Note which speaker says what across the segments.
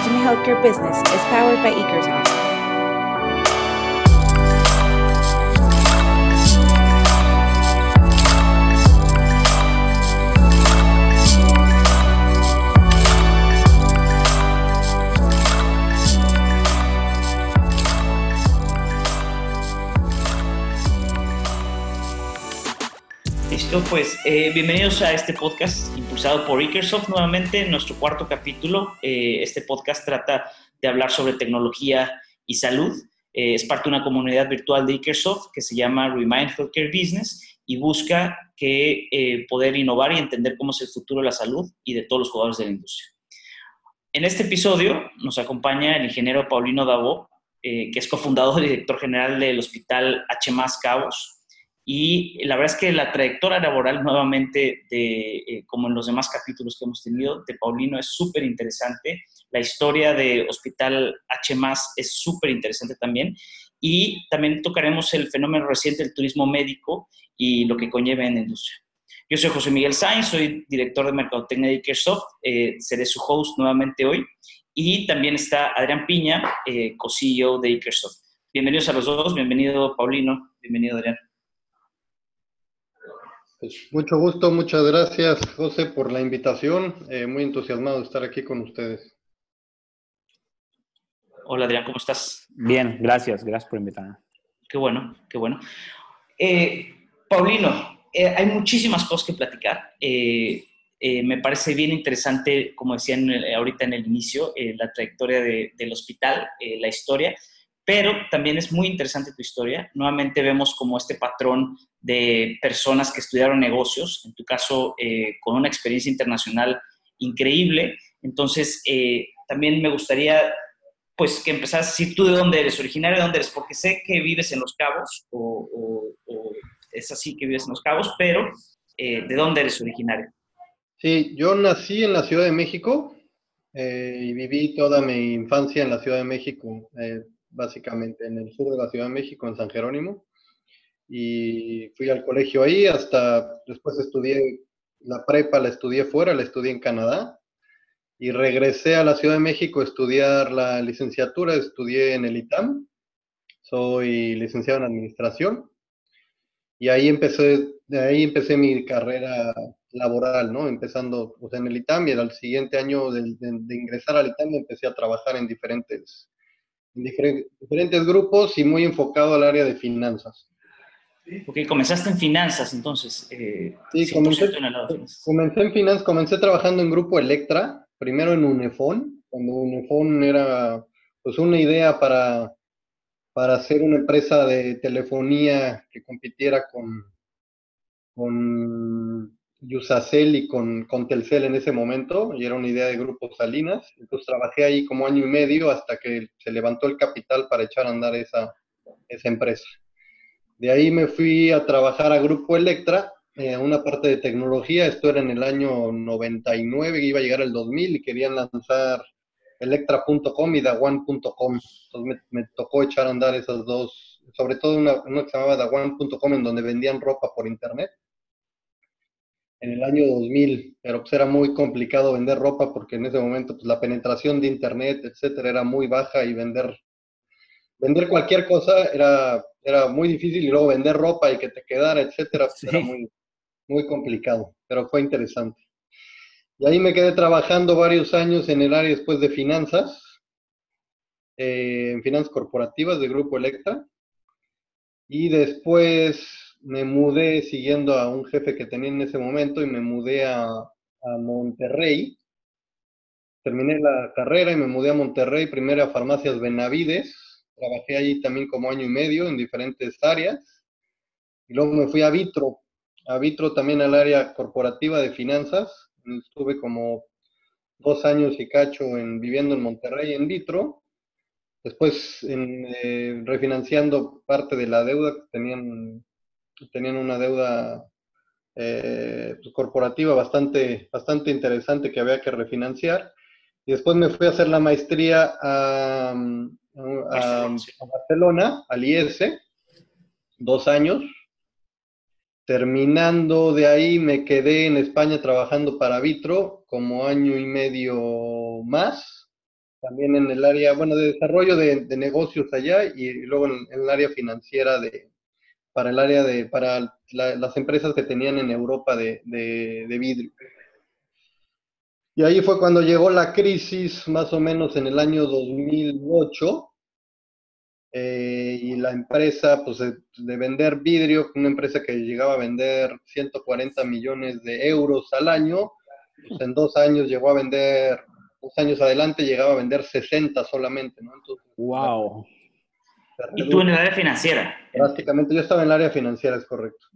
Speaker 1: Imagine Healthcare Business is powered by Ekersoft.
Speaker 2: Listo, pues eh, bienvenidos a este podcast impulsado por Ikersoft nuevamente, nuestro cuarto capítulo. Eh, este podcast trata de hablar sobre tecnología y salud. Eh, es parte de una comunidad virtual de Ikersoft que se llama Remind Healthcare Business y busca que poder innovar y entender cómo es el futuro de la salud y de todos los jugadores de la industria. En este episodio nos acompaña el ingeniero Paulino Davo, que es cofundador y director general del Hospital H. Cabos y la verdad es que la trayectoria laboral nuevamente, de, eh, como en los demás capítulos que hemos tenido, de Paulino es súper interesante. La historia de Hospital H es súper interesante también. Y también tocaremos el fenómeno reciente del turismo médico y lo que conlleva en la industria. Yo soy José Miguel Sainz, soy director de Mercadotecnia de Ikersoft, eh, seré su host nuevamente hoy. Y también está Adrián Piña, eh, co-CEO de Ikersoft. Bienvenidos a los dos, bienvenido Paulino, bienvenido Adrián.
Speaker 3: Pues mucho gusto, muchas gracias José por la invitación. Eh, muy entusiasmado de estar aquí con ustedes.
Speaker 2: Hola Adrián, ¿cómo estás?
Speaker 4: Bien, gracias, gracias por invitarme.
Speaker 2: Qué bueno, qué bueno. Eh, Paulino, eh, hay muchísimas cosas que platicar. me parece bien interesante, como decía ahorita en el inicio, la trayectoria del hospital, la historia pero también es muy interesante tu historia. Nuevamente vemos como este patrón de personas que estudiaron negocios, en tu caso eh, con una experiencia internacional increíble. Entonces, eh, también me gustaría pues que empezás, si tú de dónde eres, originario de dónde eres, porque sé que vives en Los Cabos, o, es así que vives en Los Cabos, pero eh, ¿de dónde eres originario?
Speaker 3: Sí, yo nací en la Ciudad de México y viví toda mi infancia en la Ciudad de México básicamente, en el sur de la Ciudad de México, en San Jerónimo. Y fui al colegio ahí, hasta después estudié la prepa, la estudié fuera, la estudié en Canadá. Y regresé a la Ciudad de México a estudiar la licenciatura, estudié en el ITAM. Soy licenciado en administración. Y ahí empecé, ahí empecé mi carrera laboral, ¿no? Empezando pues, en el ITAM y al siguiente año de, de ingresar al ITAM empecé a trabajar en diferentes en diferentes grupos y muy enfocado al área de finanzas.
Speaker 2: Ok, comenzaste en finanzas entonces.
Speaker 3: Eh, sí, comencé en, finanzas, comencé trabajando en Grupo Electra, primero en Unifón, cuando Unifón era pues una idea para, para hacer una empresa de telefonía que compitiera con, con Yusacel y con, con, Telcel en ese momento, y era una idea de Grupo Salinas. Entonces trabajé ahí como año y medio hasta que se levantó el capital para echar a andar esa, esa empresa. De ahí me fui a trabajar a Grupo Electra, eh, una parte de tecnología. Esto era en el año 99, iba a llegar el 2000 y querían lanzar electra.com y dawan.com. Entonces me, tocó echar a andar esas dos, sobre todo una, una que se llamaba dawan.com en donde vendían ropa por internet en el año 2000, pero pues era muy complicado vender ropa porque en ese momento pues, la penetración de internet, etcétera, era muy baja y vender vender cualquier cosa era, era muy difícil y luego vender ropa y que te quedara, etcétera, pues, era muy, muy complicado, pero fue interesante. Y ahí me quedé trabajando varios años en el área después de finanzas, eh, en finanzas corporativas de Grupo Electra. Y después me mudé siguiendo a un jefe que tenía en ese momento y me mudé a, Monterrey. Terminé la carrera y me mudé a Monterrey, primero a Farmacias Benavides. Trabajé allí también como año y medio en diferentes áreas. Y luego me fui a Vitro, a Vitro también al área corporativa de finanzas. Estuve como dos años y cacho en, viviendo en Monterrey en Vitro. Después en, eh, refinanciando parte de la deuda que tenían tenían una deuda eh, pues, corporativa bastante, bastante interesante que había que refinanciar. Y después me fui a hacer la maestría a, Barcelona, al IES, dos años. Terminando de ahí me quedé en España trabajando para Vitro como año y medio más. también en el área, bueno, de desarrollo de, negocios allá y, luego en, el área financiera de, para el área de, para las empresas que tenían en Europa de, de, vidrio. Y ahí fue cuando llegó la crisis, más o menos en el año 2008, eh, y la empresa, pues de, vender vidrio, una empresa que llegaba a vender 140 millones de euros al año, pues en dos años llegó a vender, dos años adelante llegaba a vender 60 solamente, ¿no?
Speaker 4: ¡Wow!
Speaker 2: ¿Y tú en el área financiera?
Speaker 3: Prácticamente, yo estaba en el área financiera, es correcto.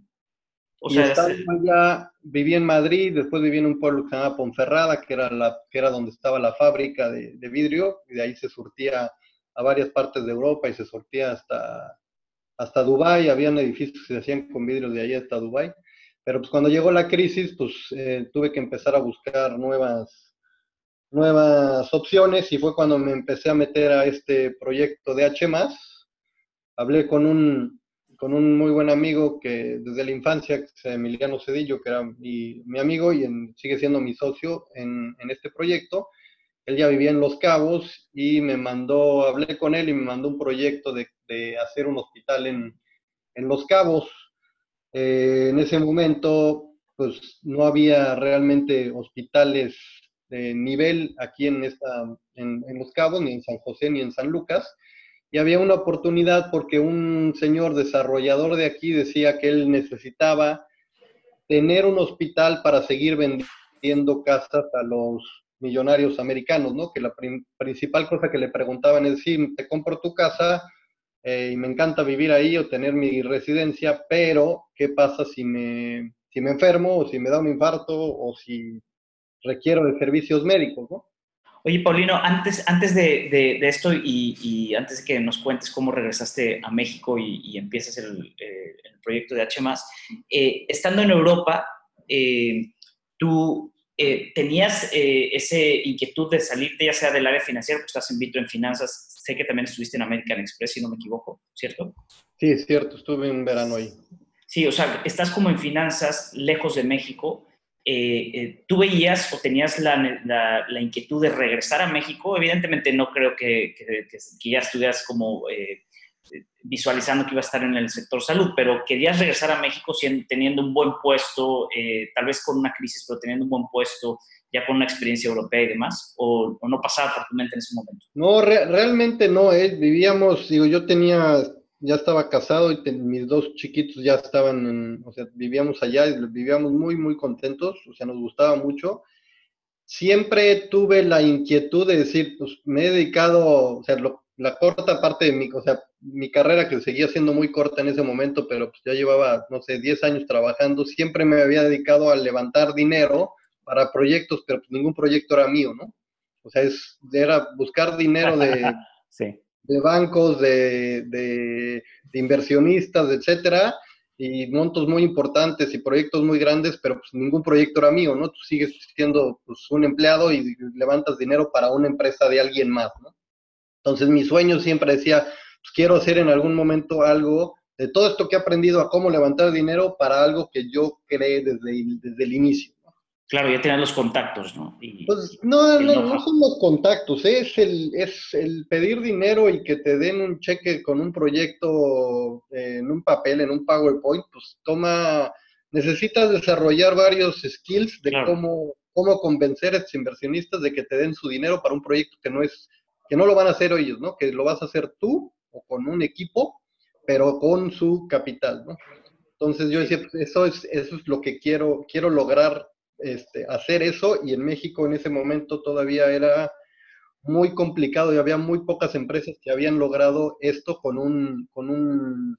Speaker 3: O sea, estaba ya, viví en Madrid, después viví en un pueblo que se llamaba Ponferrada, que era, la, que era donde estaba la fábrica de, de vidrio, y de ahí se surtía a varias partes de Europa y se sortía hasta, hasta Dubái, habían edificios que se hacían con vidrio de ahí hasta Dubái. Pero pues cuando llegó la crisis, pues eh, tuve que empezar a buscar nuevas, nuevas opciones y fue cuando me empecé a meter a este proyecto de H+. Hablé con un, con un muy buen amigo que desde la infancia, Emiliano Cedillo, que era mi, mi amigo y sigue siendo mi socio en, en este proyecto él ya vivía en Los Cabos y me mandó, hablé con él y me mandó un proyecto de, hacer un hospital en, Los Cabos. Eh, en ese momento, pues no había realmente hospitales de nivel aquí en, esta, en, Los Cabos, ni en San José, ni en San Lucas. Y había una oportunidad porque un señor desarrollador de aquí decía que él necesitaba tener un hospital para seguir vendiendo casas a los millonarios americanos, ¿no? Que la principal cosa que le preguntaban es, sí, te compro tu casa eh, y me encanta vivir ahí o tener mi residencia, pero ¿qué pasa si me, si me enfermo o si me da un infarto o si requiero de servicios médicos, ¿no?
Speaker 2: Oye, Paulino, antes, antes de, de, esto y, y, antes de que nos cuentes cómo regresaste a México y, y empiezas el, eh, el, proyecto de H+, eh, estando en Europa, tú eh, ¿tenías eh, esa inquietud de salirte ya sea del área financiera, porque estás en Vitro en finanzas? Sé que también estuviste en American Express, si no me equivoco, ¿cierto?
Speaker 3: Sí, es cierto, estuve en verano ahí.
Speaker 2: Sí, o sea, estás como en finanzas, lejos de México. Eh, ¿Tú veías o tenías la, la, inquietud de regresar a México? Evidentemente no creo que, que, que ya estuvieras como visualizando que iba a estar en el sector salud, pero querías regresar a México teniendo un buen puesto, eh, tal vez con una crisis, pero teniendo un buen puesto, ya con una experiencia europea y demás, o, no pasaba por tu mente en ese momento?
Speaker 3: No, realmente no, eh. vivíamos, digo, yo tenía, ya estaba casado y mis dos chiquitos ya estaban, en, o sea, vivíamos allá y vivíamos muy, muy contentos, o sea, nos gustaba mucho. Siempre tuve la inquietud de decir, pues me he dedicado, o sea, lo, la corta parte de mi, o sea, mi carrera que seguía siendo muy corta en ese momento, pero pues ya llevaba, no sé, 10 años trabajando, siempre me había dedicado a levantar dinero para proyectos, pero pues ningún proyecto era mío, ¿no? O sea, es, era buscar dinero de, de bancos, de, de, inversionistas, etcétera, y montos muy importantes y proyectos muy grandes, pero pues ningún proyecto era mío, ¿no? Tú sigues siendo pues, un empleado y levantas dinero para una empresa de alguien más, ¿no? Entonces mi sueño siempre decía, pues quiero hacer en algún momento algo de todo esto que he aprendido a cómo levantar dinero para algo que yo creé desde, desde el inicio.
Speaker 2: Claro, ya tener los contactos, ¿no?
Speaker 3: pues no, no, no, son los contactos, ¿eh? es el, es el pedir dinero y que te den un cheque con un proyecto en un papel, en un PowerPoint, pues toma, necesitas desarrollar varios skills de cómo, cómo convencer a estos inversionistas de que te den su dinero para un proyecto que no es que no lo van a hacer ellos, ¿no? Que lo vas a hacer tú o con un equipo, pero con su capital, ¿no? Entonces yo decía, pues, eso es, eso es lo que quiero, quiero lograr este, hacer eso y en México en ese momento todavía era muy complicado y había muy pocas empresas que habían logrado esto con un, con un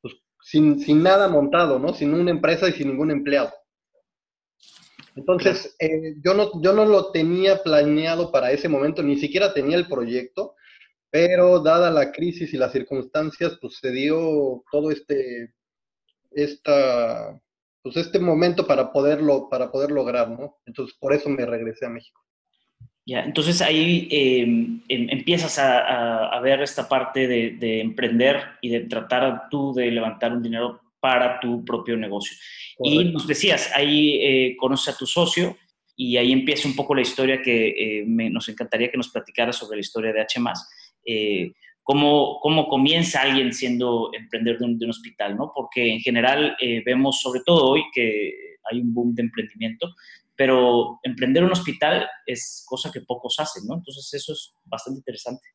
Speaker 3: pues, sin, sin nada montado, ¿no? Sin una empresa y sin ningún empleado. Entonces, eh, yo, no, yo no lo tenía planeado para ese momento, ni siquiera tenía el proyecto, pero dada la crisis y las circunstancias, pues se dio todo este, esta, pues este momento para poderlo, para poder lograr, ¿no? Entonces, por eso me regresé a México.
Speaker 2: Ya, entonces ahí em, empiezas a, ver esta parte de, de, emprender y de tratar tú de levantar un dinero para tu propio negocio. Y nos decías, ahí eh, conoces a tu socio y ahí empieza un poco la historia que eh, nos encantaría que nos platicara sobre la historia de H+. Eh, cómo, cómo comienza alguien siendo emprendedor de un, de un hospital, ¿no? Porque en general eh, vemos, sobre todo hoy, que hay un boom de emprendimiento, pero emprender un hospital es cosa que pocos hacen, ¿no? Entonces eso es bastante interesante.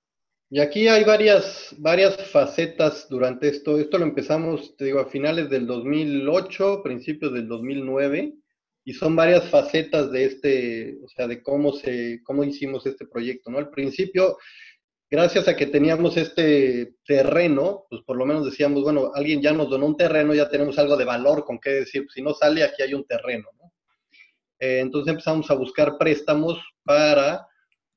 Speaker 3: Y aquí hay varias, varias facetas durante esto. Esto lo empezamos, te digo, a finales del 2008, principios del 2009, y son varias facetas de este, o sea, de cómo se, cómo hicimos este proyecto, ¿no? Al principio, gracias a que teníamos este terreno, pues por lo menos decíamos, bueno, alguien ya nos donó un terreno, ya tenemos algo de valor con qué decir, si no sale, aquí hay un terreno, ¿no? Eh, entonces empezamos a buscar préstamos para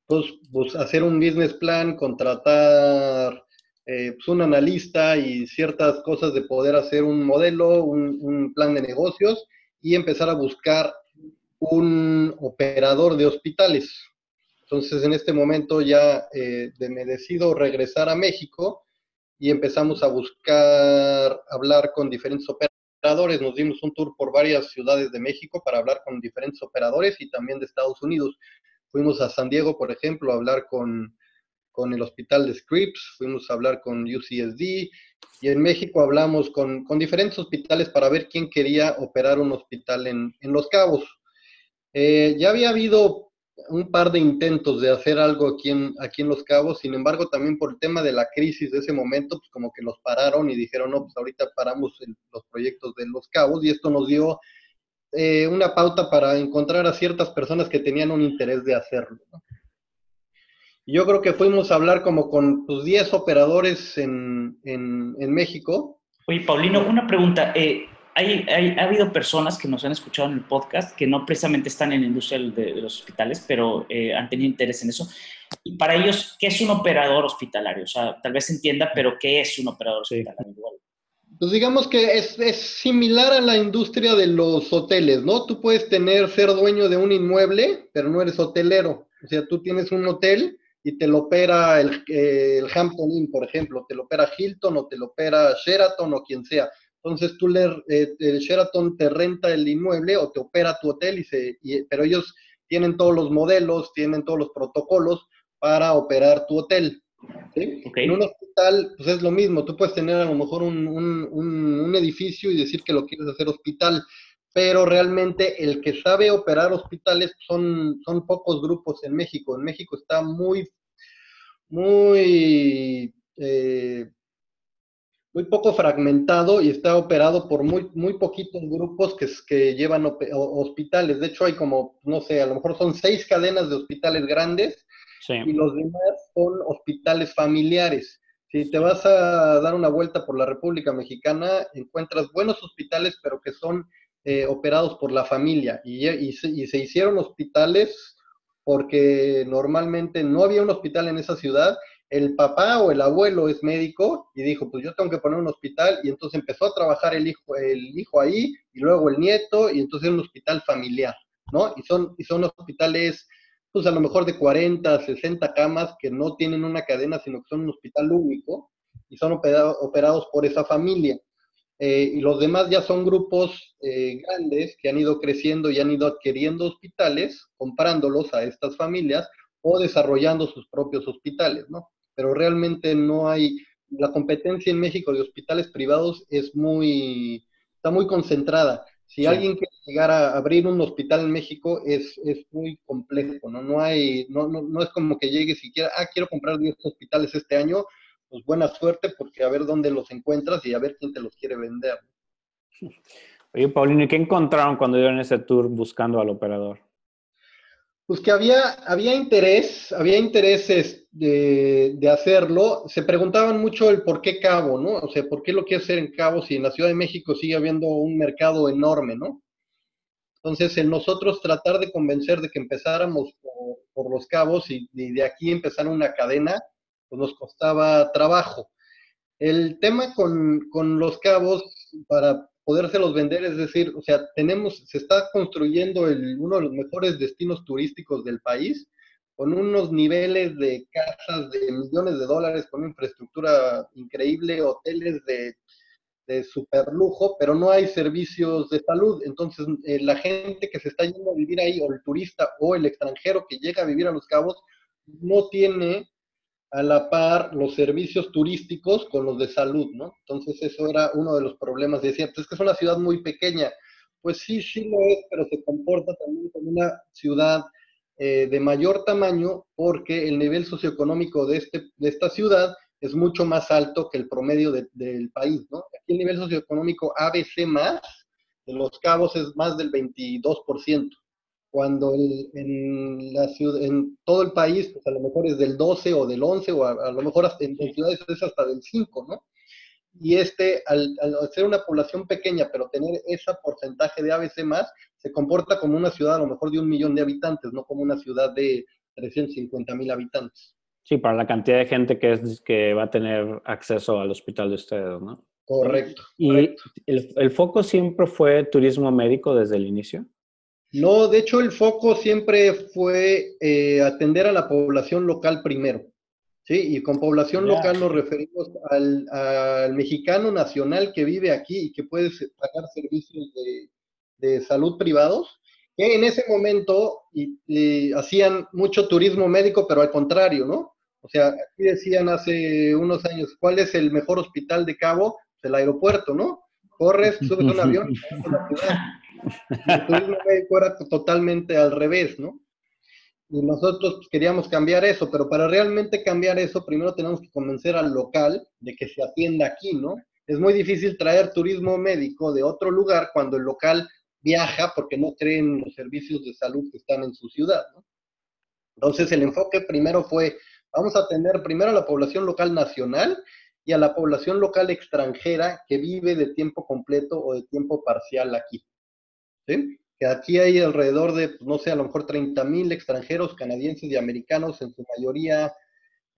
Speaker 3: pues, pues, hacer un business plan, contratar eh, pues, un analista y ciertas cosas de poder hacer un modelo, un, un plan de negocios y empezar a buscar un operador de hospitales. Entonces, en este momento ya eh, me decido regresar a México y empezamos a buscar, hablar con diferentes operadores. Nos dimos un tour por varias ciudades de México para hablar con diferentes operadores y también de Estados Unidos. Fuimos a San Diego, por ejemplo, a hablar con, con el hospital de Scripps, fuimos a hablar con UCSD, y en México hablamos con, con, diferentes hospitales para ver quién quería operar un hospital en, en Los Cabos. Eh, ya había habido un par de intentos de hacer algo aquí en, aquí en Los Cabos, sin embargo, también por el tema de la crisis de ese momento, pues como que los pararon y dijeron, no, pues ahorita paramos el, los proyectos de Los Cabos y esto nos dio eh, una pauta para encontrar a ciertas personas que tenían un interés de hacerlo. Yo creo que fuimos a hablar como con pues, 10 operadores en, en, en, México.
Speaker 2: Oye, Paulino, una pregunta. Eh, hay, hay, ha habido personas que nos han escuchado en el podcast que no precisamente están en la industria de, de los hospitales, pero eh, han tenido interés en eso. Y para ellos, ¿qué es un operador hospitalario? O sea, tal vez se entienda, pero ¿qué es un operador hospitalario?
Speaker 3: Pues digamos que es, es, similar a la industria de los hoteles, ¿no? Tú puedes tener, ser dueño de un inmueble, pero no eres hotelero. O sea, tú tienes un hotel y te lo opera el, eh, el, Hampton Inn, por ejemplo, te lo opera Hilton o te lo opera Sheraton o quien sea. Entonces tú le, eh, el Sheraton te renta el inmueble o te opera tu hotel, y se, y, pero ellos tienen todos los modelos, tienen todos los protocolos para operar tu hotel. ¿sí? Okay. En un hospital, pues es lo mismo, tú puedes tener a lo mejor un, un, un, un edificio y decir que lo quieres hacer hospital, pero realmente el que sabe operar hospitales son, son pocos grupos en México. En México está muy, muy, eh, muy poco fragmentado y está operado por muy, muy poquitos grupos que, que llevan hospitales. De hecho, hay como, no sé, a lo mejor son seis cadenas de hospitales grandes sí. y los demás son hospitales familiares. Si te vas a dar una vuelta por la República Mexicana, encuentras buenos hospitales, pero que son eh, operados por la familia y, y, se, y, se, hicieron hospitales porque normalmente no había un hospital en esa ciudad. El papá o el abuelo es médico y dijo, pues yo tengo que poner un hospital y entonces empezó a trabajar el hijo, el hijo ahí y luego el nieto y entonces un hospital familiar, ¿no? Y son, y son hospitales, pues a lo mejor de 40, 60 camas que no tienen una cadena, sino que son un hospital único y son operados, por esa familia. Eh, y los demás ya son grupos eh, grandes que han ido creciendo y han ido adquiriendo hospitales, comprándolos a estas familias o desarrollando sus propios hospitales, ¿no? Pero realmente no hay, la competencia en México de hospitales privados es muy, está muy concentrada. Si sí. alguien quiere llegar a abrir un hospital en México es, es muy complejo, ¿no? No hay, no, no, no es como que llegue siquiera, ah, quiero comprar 10 hospitales este año, pues buena suerte porque a ver dónde los encuentras y a ver quién te los quiere vender.
Speaker 4: Oye, Paulino, ¿y qué encontraron cuando dieron ese tour buscando al operador?
Speaker 3: Pues que había, había interés, había intereses de, de, hacerlo. Se preguntaban mucho el por qué Cabo, ¿no? O sea, ¿por qué lo quiere hacer en Cabo si en la Ciudad de México sigue habiendo un mercado enorme, ¿no? Entonces, en nosotros tratar de convencer de que empezáramos por, los cabos y, y de aquí empezar una cadena, pues nos costaba trabajo. El tema con, con, los cabos, para podérselos vender, es decir, o sea, tenemos, se está construyendo el, uno de los mejores destinos turísticos del país, con unos niveles de casas de millones de dólares, con infraestructura increíble, hoteles de de super lujo, pero no hay servicios de salud. Entonces, eh, la gente que se está yendo a vivir ahí, o el turista o el extranjero que llega a vivir a Los Cabos, no tiene a la par los servicios turísticos con los de salud, ¿no? Entonces, eso era uno de los problemas. Decía, pues es que es una ciudad muy pequeña. Pues sí, sí lo es, pero se comporta también como una ciudad eh, de mayor tamaño porque el nivel socioeconómico de, este, de esta ciudad es mucho más alto que el promedio del país, ¿no? Aquí el nivel socioeconómico ABC más de los cabos es más del 22%, cuando en, la ciudad, en todo el país, pues a lo mejor es del 12 o del 11, o a, lo mejor en, ciudades es hasta del 5, ¿no? Y este, al, al, ser una población pequeña, pero tener ese porcentaje de ABC más, se comporta como una ciudad a lo mejor de un millón de habitantes, no como una ciudad de 350 mil habitantes.
Speaker 4: Sí, para la cantidad de gente que, es, que va a tener acceso al hospital de ustedes, ¿no?
Speaker 3: Correcto.
Speaker 4: ¿Y El, foco siempre fue turismo médico desde el inicio?
Speaker 3: No, de hecho el foco siempre fue eh, atender a la población local primero. Sí, y con población local nos referimos al, al, mexicano nacional que vive aquí y que puede pagar servicios de, de salud privados que en ese momento y, hacían mucho turismo médico, pero al contrario, ¿no? O sea, aquí decían hace unos años, ¿cuál es el mejor hospital de Cabo? El aeropuerto, ¿no? Corres, subes un avión y a la ciudad. El turismo médico era totalmente al revés, ¿no? Y nosotros pues, queríamos cambiar eso, pero para realmente cambiar eso, primero tenemos que convencer al local de que se atienda aquí, ¿no? Es muy difícil traer turismo médico de otro lugar cuando el local viaja porque no creen los servicios de salud que están en su ciudad. ¿no? Entonces el enfoque primero fue, vamos a atender primero a la población local nacional y a la población local extranjera que vive de tiempo completo o de tiempo parcial aquí. Que aquí hay alrededor de, pues, no sé, a lo mejor 30 mil extranjeros canadienses y americanos, en su mayoría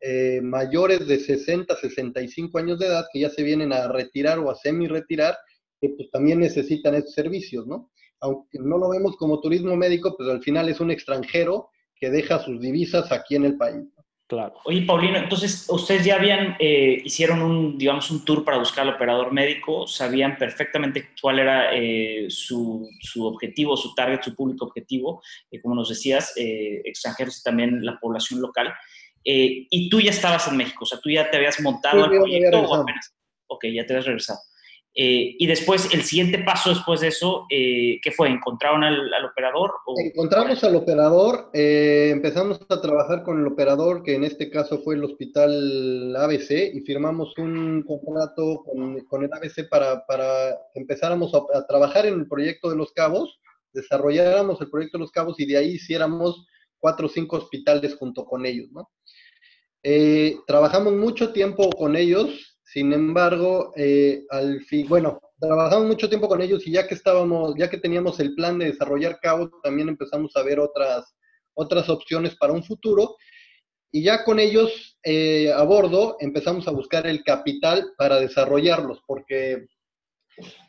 Speaker 3: eh, mayores de 60, 65 años de edad, que ya se vienen a retirar o a semi-retirar, que pues también necesitan estos servicios, ¿no? aunque no lo vemos como turismo médico, pero al final es un extranjero que deja sus divisas aquí en el país.
Speaker 2: Claro. Oye, Paulino, entonces ustedes ya habían, eh, hicieron un, digamos, un tour para buscar al operador médico, sabían perfectamente cuál era eh, su, su, objetivo, su target, su público objetivo, eh, como nos decías, extranjeros y también la población local. y tú ya estabas en México, o sea, tú ya te habías montado al proyecto o apenas. Ok, ya te habías regresado. Eh, y después, el siguiente paso después de eso, eh, ¿qué fue? ¿Encontraron al, operador?
Speaker 3: Encontramos al operador, eh, empezamos a trabajar con el operador, que en este caso fue el hospital ABC, y firmamos un contrato con, el ABC para, para empezáramos a, trabajar en el proyecto de Los Cabos, desarrolláramos el proyecto de Los Cabos y de ahí hiciéramos cuatro o cinco hospitales junto con ellos, ¿no? trabajamos mucho tiempo con ellos, sin embargo, eh, al fin, bueno, trabajamos mucho tiempo con ellos y ya que estábamos, ya que teníamos el plan de desarrollar Cabo, también empezamos a ver otras, otras opciones para un futuro. Y ya con ellos eh, a bordo empezamos a buscar el capital para desarrollarlos, porque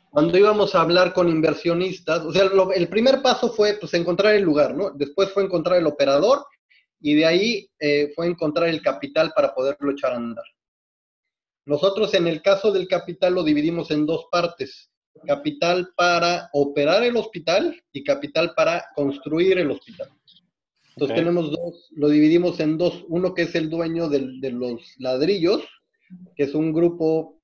Speaker 3: cuando íbamos a hablar con inversionistas, o sea, el primer paso fue pues encontrar el lugar, ¿no? Después fue encontrar el operador y de ahí eh, fue encontrar el capital para poderlo echar a andar. Nosotros en el caso del capital lo dividimos en dos partes. Capital para operar el hospital y capital para construir el hospital. Entonces tenemos dos, lo dividimos en dos. Uno que es el dueño de los ladrillos, que es un grupo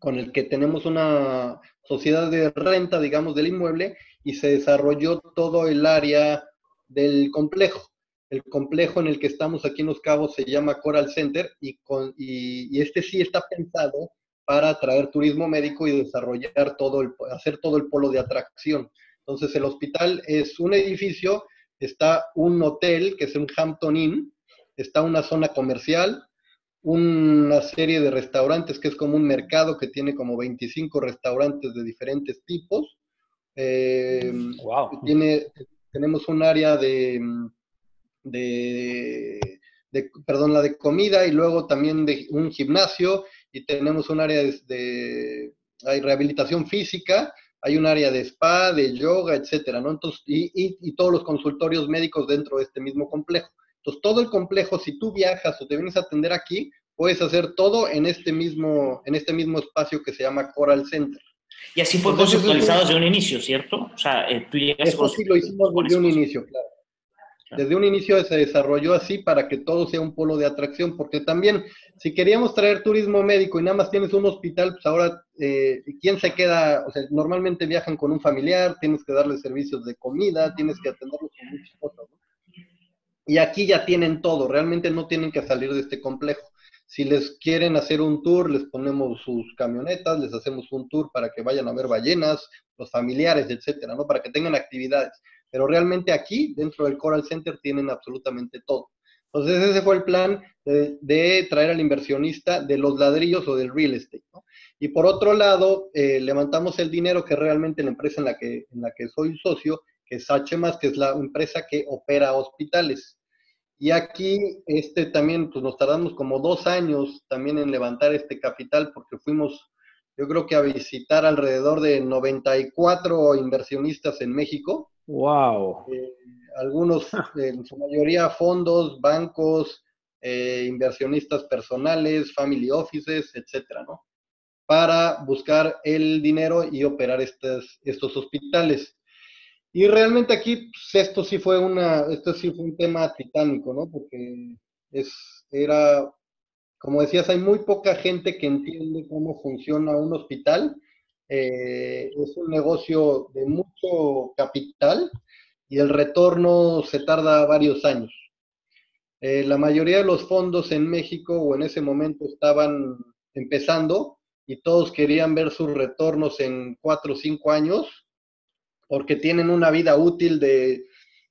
Speaker 3: con el que tenemos una sociedad de renta, digamos, del inmueble, y se desarrolló todo el área del complejo. El complejo en el que estamos aquí en Los Cabos se llama Coral Center y, con, y, este sí está pensado para atraer turismo médico y desarrollar todo el, hacer todo el polo de atracción. Entonces el hospital es un edificio, está un hotel que es un Hampton Inn, está una zona comercial, una serie de restaurantes que es como un mercado que tiene como 25 restaurantes de diferentes tipos. wow. Eh, tiene, tenemos un área de de, perdón, la de comida y luego también de un gimnasio y tenemos un área de, hay rehabilitación física, hay un área de spa, de yoga, etcétera, ¿no? Entonces, y, y, todos los consultorios médicos dentro de este mismo complejo. Entonces, todo el complejo, si tú viajas o te vienes a atender aquí, puedes hacer todo en este mismo, en este mismo espacio que se llama Coral Center.
Speaker 2: Y así fue
Speaker 3: Entonces,
Speaker 2: conceptualizado
Speaker 3: es-
Speaker 2: desde un inicio, ¿cierto? O sea, eh, tú llegas
Speaker 3: Esto sí lo hicimos desde un inicio, claro. Desde un inicio se desarrolló así para que todo sea un polo de atracción, porque también si queríamos traer turismo médico y nada más tienes un hospital, pues ahora, eh, ¿quién se queda? O sea, normalmente viajan con un familiar, tienes que darle servicios de comida, tienes que atenderlos con muchas cosas, ¿no? Y aquí ya tienen todo, realmente no tienen que salir de este complejo. Si les quieren hacer un tour, les ponemos sus camionetas, les hacemos un tour para que vayan a ver ballenas, los familiares, etcétera, ¿no? Para que tengan actividades. Pero realmente aquí, dentro del Coral Center, tienen absolutamente todo. Entonces, ese fue el plan de, de traer al inversionista de los ladrillos o del real estate, ¿no? Y por otro lado, eh, levantamos el dinero que realmente la empresa en la que, en la que soy socio, que es HMAS, que es la empresa que opera hospitales. Y aquí este también pues nos tardamos como dos años también en levantar este capital porque fuimos yo creo que a visitar alrededor de 94 inversionistas en México,
Speaker 4: Wow.
Speaker 3: eh, algunos, eh, en su mayoría fondos, bancos, eh, inversionistas personales, family offices, etcétera, ¿no? Para buscar el dinero y operar estos, estos hospitales. Y realmente aquí, pues, esto sí fue una, esto sí fue un tema titánico, ¿no? Porque es, era, como decías, hay muy poca gente que entiende cómo funciona un hospital. Eh, es un negocio de capital y el retorno se tarda varios años. Eh, la mayoría de los fondos en México o en ese momento estaban empezando y todos querían ver sus retornos en cuatro o cinco años porque tienen una vida útil de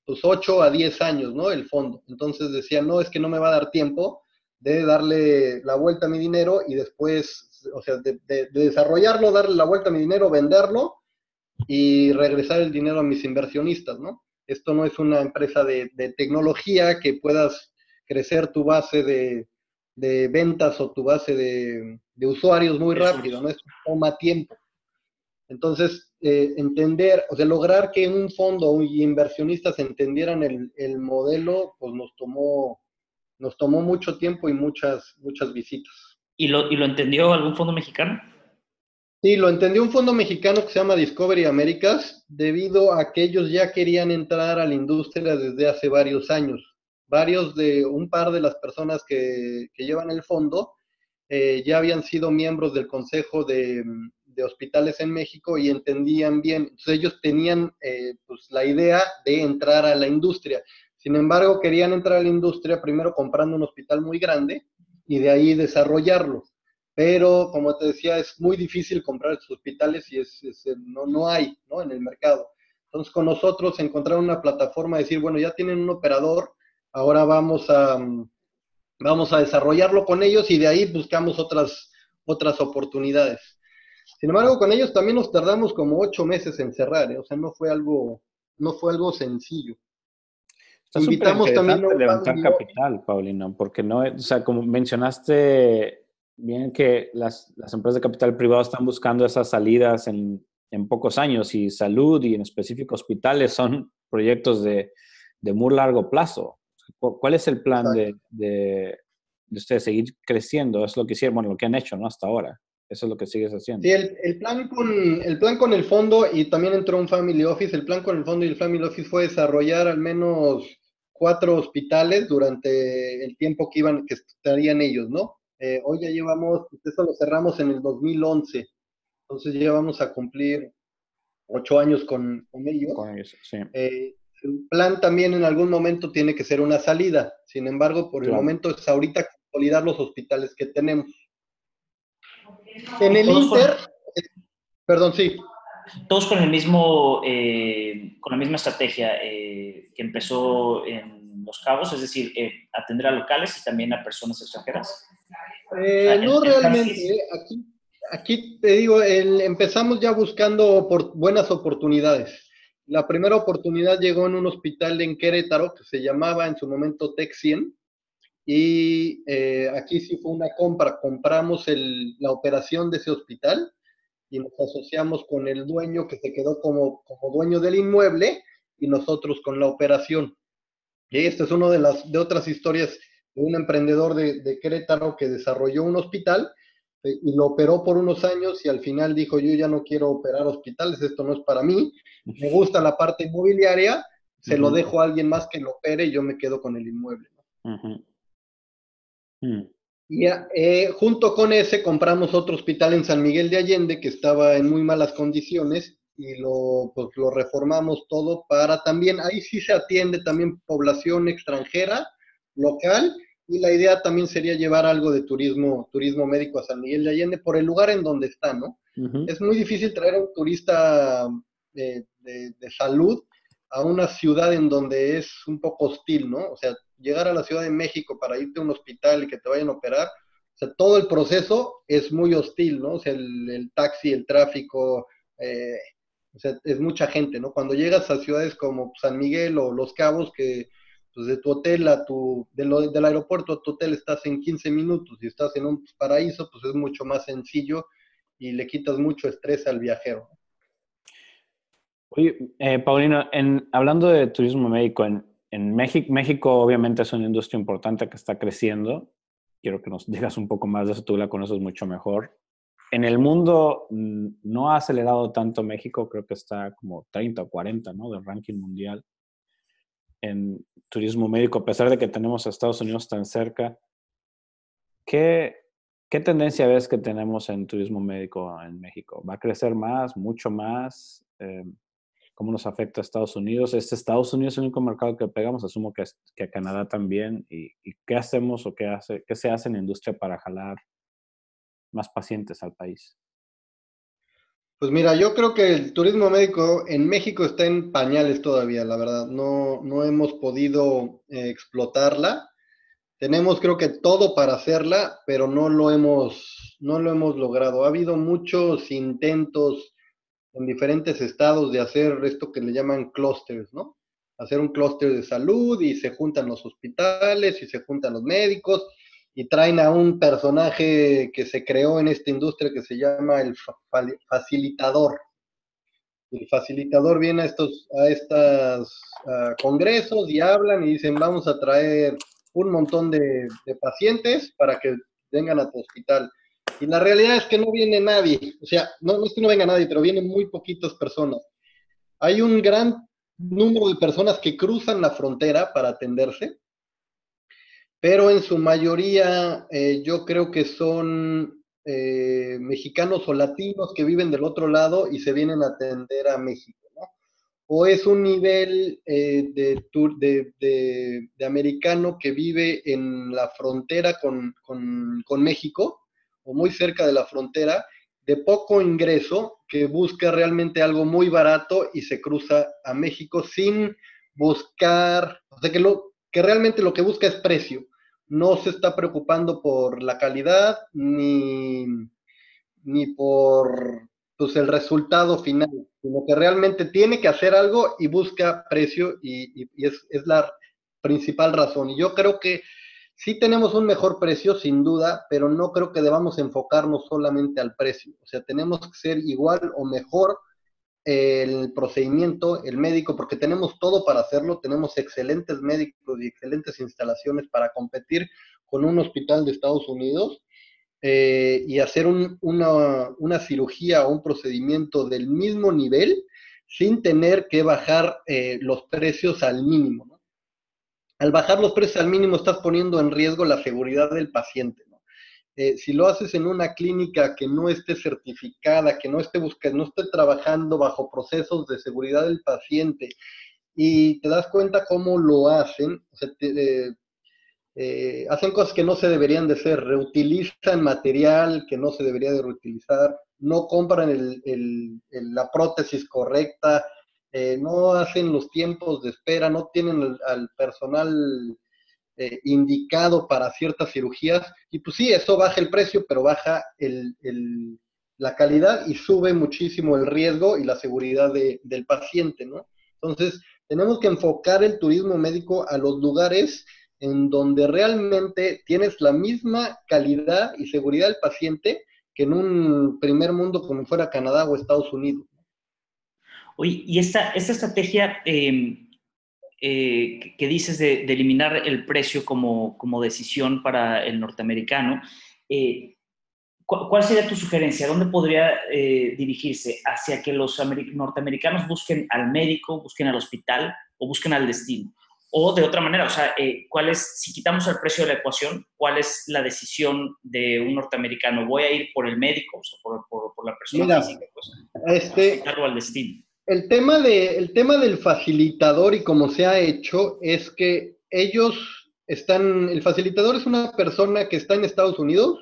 Speaker 3: pues, 8 a 10 años, ¿no? El fondo. Entonces decían, no, es que no me va a dar tiempo de darle la vuelta a mi dinero y después, o sea, de- de desarrollarlo, darle la vuelta a mi dinero, venderlo y regresar el dinero a mis inversionistas, ¿no? Esto no es una empresa de, de tecnología que puedas crecer tu base de, de ventas o tu base de, de usuarios muy rápido, ¿no? Esto toma tiempo. Entonces, eh, entender, o sea, lograr que un fondo y inversionistas entendieran el, el modelo, pues nos tomó, nos tomó mucho tiempo y muchas, muchas visitas.
Speaker 2: ¿Y lo, ¿Y lo entendió algún fondo mexicano?
Speaker 3: Sí, lo entendió un fondo mexicano que se llama Discovery Americas, debido a que ellos ya querían entrar a la industria desde hace varios años. Varios de un par de las personas que, que llevan el fondo eh, ya habían sido miembros del Consejo de, de Hospitales en México y entendían bien. Entonces ellos tenían eh, pues, la idea de entrar a la industria. Sin embargo, querían entrar a la industria primero comprando un hospital muy grande y de ahí desarrollarlo pero como te decía, es muy difícil comprar estos hospitales y es, es- no, no hay ¿no? en el mercado. Entonces, con nosotros encontrar una plataforma, decir, bueno, ya tienen un operador, ahora vamos a, vamos a desarrollarlo con ellos y de ahí buscamos otras, otras oportunidades. Sin embargo, con ellos también nos tardamos como ocho meses en cerrar, ¿eh? o sea, no fue algo, no fue algo sencillo.
Speaker 4: Está
Speaker 3: Invitamos también a
Speaker 4: levantar capital, Paulino, porque no, o sea, como mencionaste bien que las, las empresas de capital privado están buscando esas salidas en, en pocos años y salud y en específico hospitales son proyectos de, de muy largo plazo. ¿Cu- ¿Cuál es el plan de, de, de ustedes seguir creciendo? Es lo que hicieron, bueno, lo que han hecho, ¿no? Hasta ahora. Eso es lo que sigues haciendo.
Speaker 3: Sí, el, el plan con, el plan con el fondo y también entró un Family Office. El plan con el fondo y el Family Office fue desarrollar al menos cuatro hospitales durante el tiempo que iban, que estarían ellos, ¿no? Eh, hoy ya llevamos, pues, eso lo cerramos en el 2011, entonces ya vamos a cumplir ocho años con, con ellos.
Speaker 4: Con ellos, sí.
Speaker 3: Eh, el plan también en algún momento tiene que ser una salida. Sin embargo, por el momento es ahorita consolidar los hospitales que tenemos. En el
Speaker 2: Todos con-
Speaker 3: Inter, eh, perdón, sí.
Speaker 2: Todos con el mismo, eh, con la misma estrategia eh, que empezó en Los Cabos, es decir, eh, atender a locales y también a personas extranjeras.
Speaker 3: Eh, no
Speaker 2: el
Speaker 3: realmente. eh, Aquí, aquí te digo, el- empezamos ya buscando por buenas oportunidades. La primera oportunidad llegó en un hospital en Querétaro que se llamaba en su momento Tech 100 y eh, aquí sí fue una compra. Compramos la operación de ese hospital y nos asociamos con el dueño que se quedó como, como dueño del inmueble y nosotros con la operación. Y esta es una de las de otras historias un emprendedor de, de Querétaro que desarrolló un hospital eh, y lo operó por unos años y al final dijo, yo ya no quiero operar hospitales, esto no es para mí, me gusta la parte inmobiliaria, se lo dejo a alguien más que lo opere y yo me quedo con el inmueble. Mm. Y eh, junto con ese compramos otro hospital en San Miguel de Allende que estaba en muy malas condiciones y lo, pues, lo reformamos todo para también, ahí sí se atiende también población extranjera, local, y la idea también sería llevar algo de turismo, turismo médico a San Miguel de Allende por el lugar en donde está, ¿no? Es muy difícil traer a un turista de, salud a una ciudad en donde es un poco hostil, ¿no? O sea, llegar a la Ciudad de México para irte a un hospital y que te vayan a operar, o sea, todo el proceso es muy hostil, ¿no? O sea, el, taxi, el tráfico, eh, o sea, es mucha gente, ¿no? Cuando llegas a ciudades como San Miguel o Los Cabos, que pues de tu hotel a tu, del aeropuerto a tu hotel estás en 15 minutos y estás en un paraíso, pues es mucho más sencillo y le quitas mucho estrés al viajero.
Speaker 4: Oye, eh, Paulino, en, hablando de turismo médico, en, en México, México obviamente es una industria importante que está creciendo. Quiero que nos digas un poco más de eso, tú la conoces mucho mejor. En el mundo mm, no ha acelerado tanto México, creo que está como 30 o 40, ¿no? Del ranking mundial en turismo médico, a pesar de que tenemos a Estados Unidos tan cerca. ¿Qué, qué tendencia ves que tenemos en turismo médico en México? ¿Va a crecer más, mucho más? Eh, ¿Cómo nos afecta a Estados Unidos? ¿Es Estados Unidos el único mercado que pegamos? Asumo que, que Canadá también. ¿Y, ¿Y, qué hacemos o qué, hace, qué se hace en la industria para jalar más pacientes al país?
Speaker 3: Pues mira, yo creo que el turismo médico en México está en pañales todavía, la verdad. No, no hemos podido eh, explotarla. Tenemos creo que todo para hacerla, pero no lo hemos, no lo hemos logrado. Ha habido muchos intentos en diferentes estados de hacer esto que le llaman clústeres, ¿no? Hacer un clúster de salud y se juntan los hospitales y se juntan los médicos y traen a un personaje que se creó en esta industria que se llama el facilitador. El facilitador viene a estos a estos congresos y hablan y dicen vamos a traer un montón de, pacientes para que vengan a tu hospital. Y la realidad es que no viene nadie, o sea, no, no es que no venga nadie, pero vienen muy poquitas personas. Hay un gran número de personas que cruzan la frontera para atenderse, pero en su mayoría eh, yo creo que son eh, mexicanos o latinos que viven del otro lado y se vienen a atender a México, ¿no? O es un nivel eh, de, de, de, americano que vive en la frontera con, con, con México, o muy cerca de la frontera, de poco ingreso, que busca realmente algo muy barato y se cruza a México sin buscar, o sea, que, lo, que realmente lo que busca es precio no se está preocupando por la calidad ni, ni por pues, el resultado final, sino que realmente tiene que hacer algo y busca precio y, es, la principal razón. Y yo creo que sí tenemos un mejor precio, sin duda, pero no creo que debamos enfocarnos solamente al precio. O sea, tenemos que ser igual o mejor el procedimiento, el médico, porque tenemos todo para hacerlo, tenemos excelentes médicos y excelentes instalaciones para competir con un hospital de Estados Unidos eh, y hacer una, cirugía o un procedimiento del mismo nivel sin tener que bajar eh, los precios al mínimo. Al bajar los precios al mínimo estás poniendo en riesgo la seguridad del paciente. Eh, si lo haces en una clínica que no esté certificada, que no esté buscando, no esté trabajando bajo procesos de seguridad del paciente y te das cuenta cómo lo hacen, eh, eh, hacen cosas que no se deberían de hacer, reutilizan material que no se debería de reutilizar, no compran la prótesis correcta, no hacen los tiempos de espera, no tienen al personal eh, indicado para ciertas cirugías. Y pues sí, eso baja el precio, pero baja la calidad y sube muchísimo el riesgo y la seguridad del paciente, ¿no? Entonces, tenemos que enfocar el turismo médico a los lugares en donde realmente tienes la misma calidad y seguridad del paciente que en un primer mundo como fuera Canadá o Estados Unidos.
Speaker 2: Oye, y esta, esta estrategia, em, eh, que dices de, eliminar el precio como, como, decisión para el norteamericano, eh, ¿cuál sería tu sugerencia? ¿Dónde podría eh, dirigirse? ¿Hacia que los norteamericanos busquen al médico, busquen al hospital o busquen al destino? O de otra manera, o sea, ¿cuál es, si quitamos el precio de la ecuación, cuál es la decisión de un norteamericano? ¿Voy a ir por el médico, o sea, por, por, la persona física, pues,
Speaker 3: este,
Speaker 2: o al destino?
Speaker 3: El tema, de, el tema del facilitador y cómo se ha hecho es que ellos están, el facilitador es una persona que está en Estados Unidos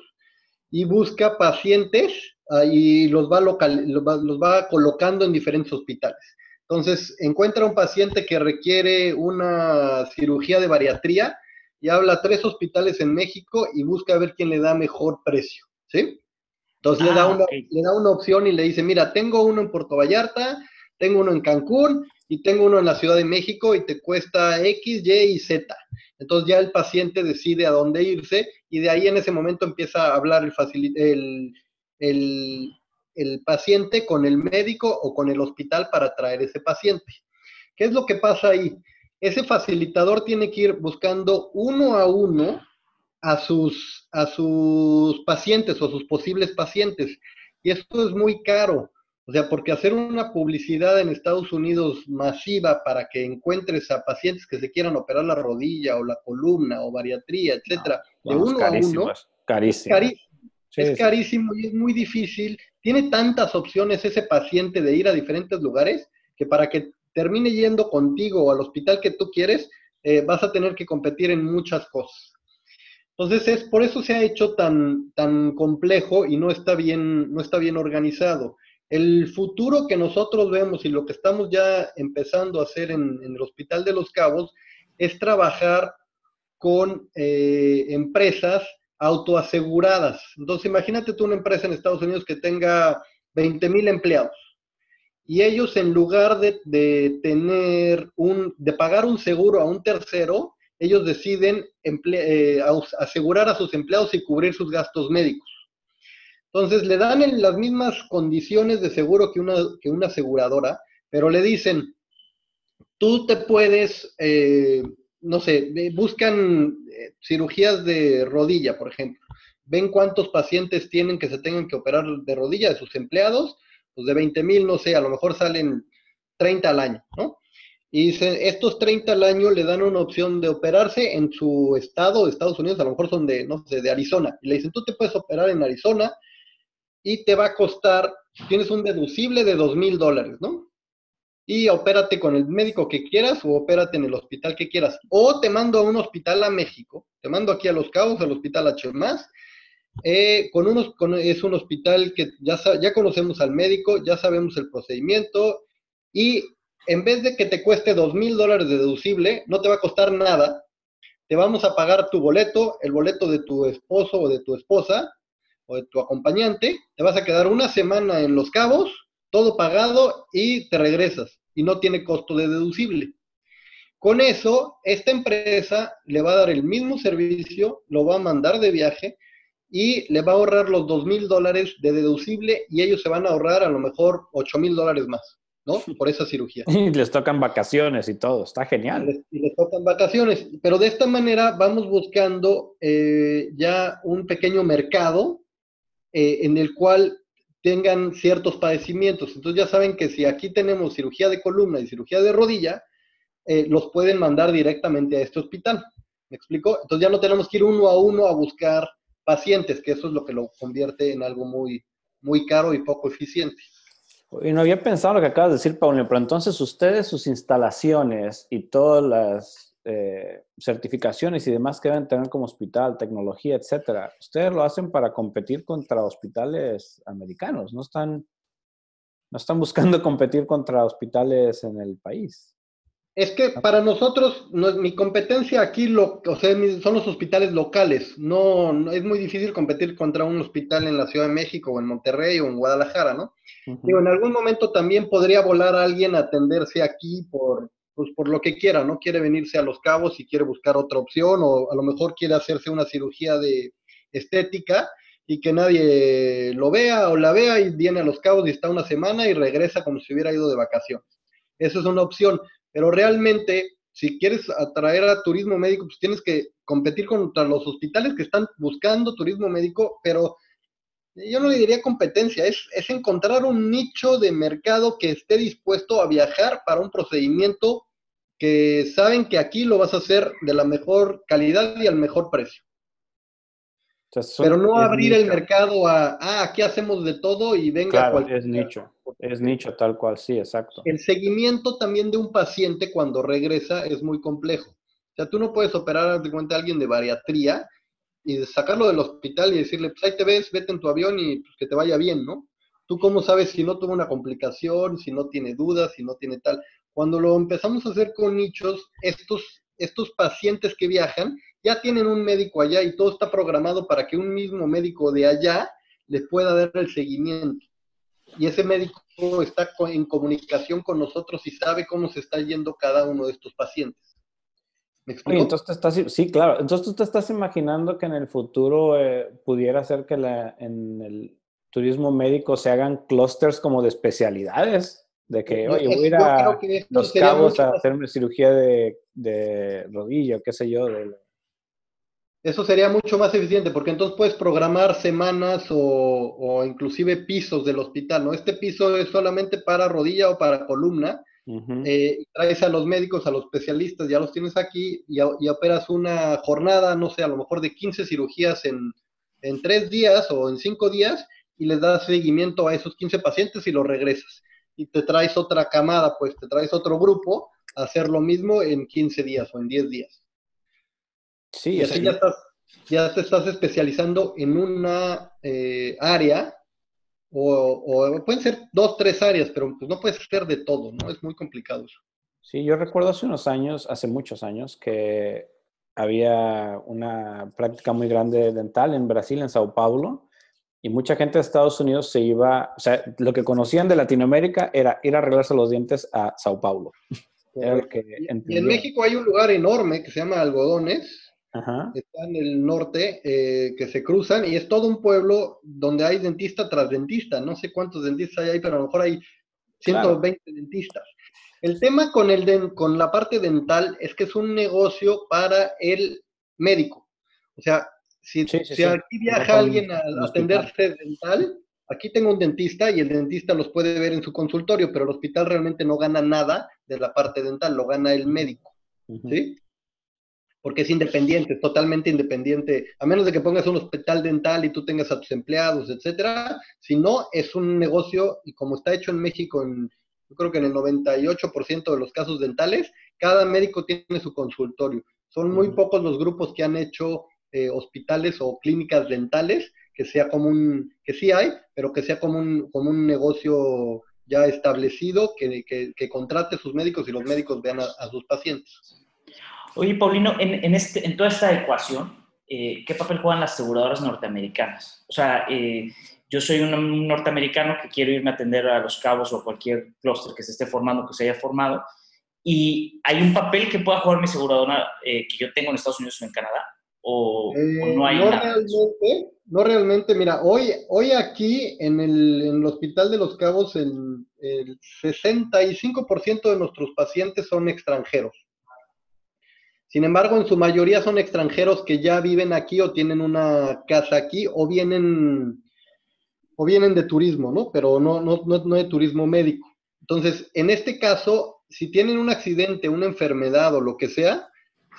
Speaker 3: y busca pacientes ah, y los va, local, los va, colocando en diferentes hospitales. Entonces, encuentra un paciente que requiere una cirugía de bariatría y habla a tres hospitales en México y busca ver quién le da mejor precio, ¿sí? Entonces le, da ah, una, le da una opción y le dice, mira, tengo uno en Puerto Vallarta, tengo uno en Cancún y tengo uno en la Ciudad de México y te cuesta X, Y y Z. Entonces ya el paciente decide a dónde irse y de ahí en ese momento empieza a hablar el, el, el, paciente con el médico o con el hospital para traer ese paciente. ¿Qué es lo que pasa ahí? Ese facilitador tiene que ir buscando uno a uno a sus, a sus pacientes o a sus posibles pacientes. Y esto es muy caro o sea, porque hacer una publicidad en Estados Unidos masiva para que encuentres a pacientes que se quieran operar la rodilla o la columna o bariatría, etcétera, de uno a uno,
Speaker 4: carísimo.
Speaker 3: es carísimo. y es muy difícil. Tiene tantas opciones ese paciente de ir a diferentes lugares que para que termine yendo contigo o al hospital que tú quieres, eh, vas a tener que competir en muchas cosas. Entonces es por eso se ha hecho tan, tan complejo y no está bien, no está bien organizado. El futuro que nosotros vemos y lo que estamos ya empezando a hacer en, el Hospital de los Cabos es trabajar con eh, empresas autoaseguradas. Entonces, imagínate tú una empresa en Estados Unidos que tenga 20 mil empleados y ellos en lugar de, tener un, de pagar un seguro a un tercero, ellos deciden eh, asegurar a sus empleados y cubrir sus gastos médicos. Entonces le dan en las mismas condiciones de seguro que una, que una aseguradora, pero le dicen, tú te puedes, eh, no sé, buscan eh, cirugías de rodilla, por ejemplo. Ven cuántos pacientes tienen que se tengan que operar de rodilla de sus empleados, pues de 20 mil, no sé, a lo mejor salen 30 al año, ¿no? Y dicen, estos 30 al año le dan una opción de operarse en su estado, Estados Unidos, a lo mejor son de, no sé, de Arizona. Y le dicen, tú te puedes operar en Arizona y te va a costar, tienes un deducible de dos mil dólares, ¿no? Y opérate con el médico que quieras o opérate en el hospital que quieras. O te mando a un hospital a México, te mando aquí a Los Cabos, al hospital H+, eh, con unos, es un hospital que ya, ya conocemos al médico, ya sabemos el procedimiento y en vez de que te cueste dos mil dólares de deducible, no te va a costar nada, te vamos a pagar tu boleto, el boleto de tu esposo o de tu esposa, o de tu acompañante, te vas a quedar una semana en Los Cabos, todo pagado y te regresas y no tiene costo de deducible. Con eso, esta empresa le va a dar el mismo servicio, lo va a mandar de viaje y le va a ahorrar los dos mil dólares de deducible y ellos se van a ahorrar a lo mejor ocho mil dólares más, ¿no? Por esa cirugía.
Speaker 4: Y les tocan vacaciones y todo, está genial.
Speaker 3: Y les, tocan vacaciones, pero de esta manera vamos buscando eh, ya un pequeño mercado eh, en el cual tengan ciertos padecimientos. Entonces ya saben que si aquí tenemos cirugía de columna y cirugía de rodilla, eh, los pueden mandar directamente a este hospital. ¿Me explico? Entonces ya no tenemos que ir uno a uno a buscar pacientes, que eso es lo que lo convierte en algo muy, muy caro y poco eficiente.
Speaker 4: Y no había pensado lo que acabas de decir, Paulino, pero entonces ustedes, sus instalaciones y todas las eh, certificaciones y demás que deben tener como hospital, tecnología, etcétera, ustedes lo hacen para competir contra hospitales americanos, no están, no están buscando competir contra hospitales en el país.
Speaker 3: Es que para nosotros, mi competencia aquí lo, o sea, son los hospitales locales. No, es muy difícil competir contra un hospital en la Ciudad de México o en Monterrey o en Guadalajara, ¿no? en algún momento también podría volar alguien a atenderse aquí por, pues por lo que quiera, ¿no? Quiere venirse a Los Cabos y quiere buscar otra opción o a lo mejor quiere hacerse una cirugía de estética y que nadie lo vea o la vea y viene a Los Cabos y está una semana y regresa como si hubiera ido de vacaciones. Esa es una opción, pero realmente si quieres atraer a turismo médico, pues tienes que competir contra los hospitales que están buscando turismo médico, pero yo no le diría competencia, es, es encontrar un nicho de mercado que esté dispuesto a viajar para un procedimiento que saben que aquí lo vas a hacer de la mejor calidad y al mejor precio. Pero no abrir el mercado a, ah, aquí hacemos de todo y venga
Speaker 4: claro, Es nicho, es nicho tal cual, sí, exacto.
Speaker 3: El seguimiento también de un paciente cuando regresa es muy complejo. O sea, tú no puedes operar de cuenta a alguien de bariatría y sacarlo del hospital y decirle, pues ahí te ves, vete en tu avión y pues, que te vaya bien, ¿no? Tú cómo sabes si no tuvo una complicación, si no tiene dudas, si no tiene tal. Cuando lo empezamos a hacer con nichos, estos, estos pacientes que viajan ya tienen un médico allá y todo está programado para que un mismo médico de allá les pueda dar el seguimiento. Y ese médico está en comunicación con nosotros y sabe cómo se está yendo cada uno de estos pacientes.
Speaker 4: ¿Me entonces estás, sí, claro. Entonces tú te estás imaginando que en el futuro eh, pudiera ser que la, en el turismo médico se hagan clústeres como de especialidades. De que, oye, voy a ir a Los Cabos a hacerme cirugía de, de rodilla, qué sé yo, de,
Speaker 3: eso sería mucho más eficiente porque entonces puedes programar semanas o, inclusive pisos del hospital, ¿no? Este piso es solamente para rodilla o para columna. Eh, traes a los médicos, a los especialistas, ya los tienes aquí y, operas una jornada, no sé, a lo mejor de 15 cirugías en, en tres días o en cinco días y les das seguimiento a esos 15 pacientes y los regresas. Y te traes otra camada, pues te traes otro grupo a hacer lo mismo en 15 días o en 10 días. Sí, y así ya, estás, ya te estás especializando en una eh, área, o, pueden ser dos, tres áreas, pero pues no puedes ser de todo, ¿no? Es muy complicado eso.
Speaker 4: Sí, yo recuerdo hace unos años, hace muchos años, que había una práctica muy grande dental en Brasil, en Sao Paulo, y mucha gente de Estados Unidos se iba, o sea, lo que conocían de Latinoamérica era ir a arreglarse los dientes a Sao Paulo.
Speaker 3: y en México hay un lugar enorme que se llama Algodones, está en el norte, eh, que se cruzan y es todo un pueblo donde hay dentista tras dentista. No sé cuántos dentistas hay ahí, pero a lo mejor hay 120 dentistas. El tema con, el con la parte dental es que es un negocio para el médico. O sea, si, aquí viaja alguien a, atenderse dental, aquí tengo un dentista y el dentista los puede ver en su consultorio, pero el hospital realmente no gana nada de la parte dental, lo gana el médico. ¿Sí? porque es independiente, totalmente independiente, a menos de que pongas un hospital dental y tú tengas a tus empleados, etcétera. Si no, es un negocio, y como está hecho en México, en, yo creo que en el 98% de los casos dentales, cada médico tiene su consultorio. Son muy pocos los grupos que han hecho eh, hospitales o clínicas dentales, que sea como un, que sí hay, pero que sea como un, como un negocio ya establecido, que, que, contrate sus médicos y los médicos vean a sus pacientes.
Speaker 2: Oye, Paulino, en, este, en toda esta ecuación, eh, ¿qué papel juegan las aseguradoras norteamericanas? O sea, eh, yo soy un, norteamericano que quiero irme a atender a Los Cabos o a cualquier clúster que se esté formando, que se haya formado, y hay un papel que pueda jugar mi aseguradora que yo tengo en Estados Unidos o en Canadá, o, no hay
Speaker 3: no Realmente, no realmente, mira, hoy, hoy aquí en el, en el Hospital de Los Cabos el, el 65% de nuestros pacientes son extranjeros. Sin embargo, en su mayoría son extranjeros que ya viven aquí o tienen una casa aquí o vienen, o vienen de turismo, ¿no? Pero no, no, no, de turismo médico. Entonces, en este caso, si tienen un accidente, una enfermedad o lo que sea,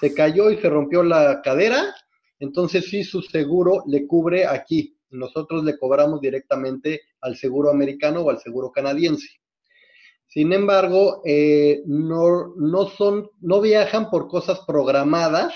Speaker 3: se cayó y se rompió la cadera, entonces sí su seguro le cubre aquí. Nosotros le cobramos directamente al seguro americano o al seguro canadiense. Sin embargo, eh, no, no, viajan por cosas programadas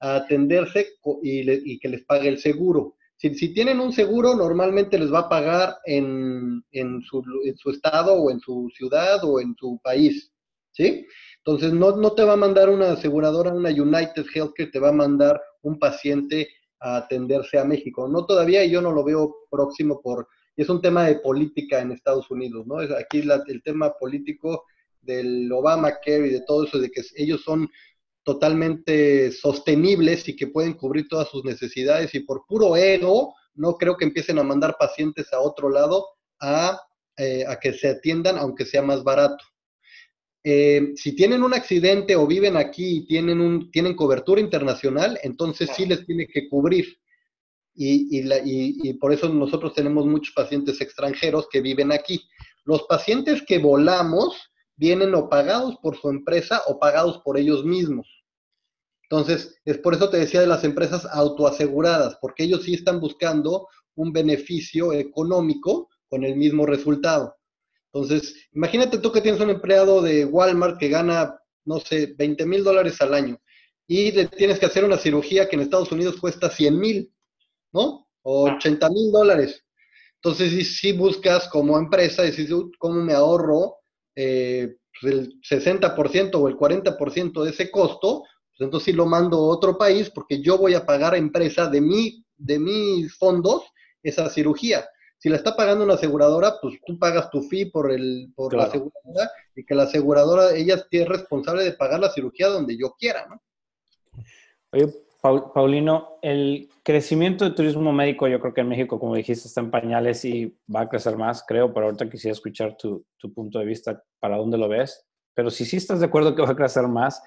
Speaker 3: a atenderse y, que les pague el seguro. Si, tienen un seguro, normalmente les va a pagar en, en, su, en, su, estado o en su ciudad o en su país, ¿sí? Entonces, no, no te va a mandar una aseguradora, una United Healthcare, te va a mandar un paciente a atenderse a México. No todavía, y yo no lo veo próximo por es un tema de política en Estados Unidos, ¿no? Es aquí el tema político del Obamacare y de todo eso, de que ellos son totalmente sostenibles y que pueden cubrir todas sus necesidades y por puro ego no creo que empiecen a mandar pacientes a otro lado a, eh, a que se atiendan aunque sea más barato. Eh, si tienen un accidente o viven aquí y tienen, un, tienen cobertura internacional, entonces sí les tiene que cubrir. Y, y, por eso nosotros tenemos muchos pacientes extranjeros que viven aquí. Los pacientes que volamos vienen o pagados por su empresa o pagados por ellos mismos. Entonces, es por eso te decía de las empresas autoaseguradas, porque ellos sí están buscando un beneficio económico con el mismo resultado. Entonces, imagínate tú que tienes un empleado de Walmart que gana, no sé, 20 mil dólares al año y le tienes que hacer una cirugía que en Estados Unidos cuesta 100 mil, ¿no? O 80 mil dólares. Entonces, si, buscas como empresa, decir, ¿cómo me ahorro eh, pues, el 60% o el 40% de ese costo? Pues entonces sí lo mando a otro país porque yo voy a pagar a empresa de, mi, de mis fondos esa cirugía. Si la está pagando una aseguradora, pues tú pagas tu fee por, el, por la aseguradora y que la aseguradora, ella es responsable de pagar la cirugía donde yo quiera, ¿no?
Speaker 4: Oye, Paulino, el crecimiento de turismo médico, yo creo que en México, como dijiste, está en pañales y va a crecer más, creo, pero ahorita quisiera escuchar tu, tu punto de vista, para dónde lo ves. Pero si sí estás de acuerdo que va a crecer más,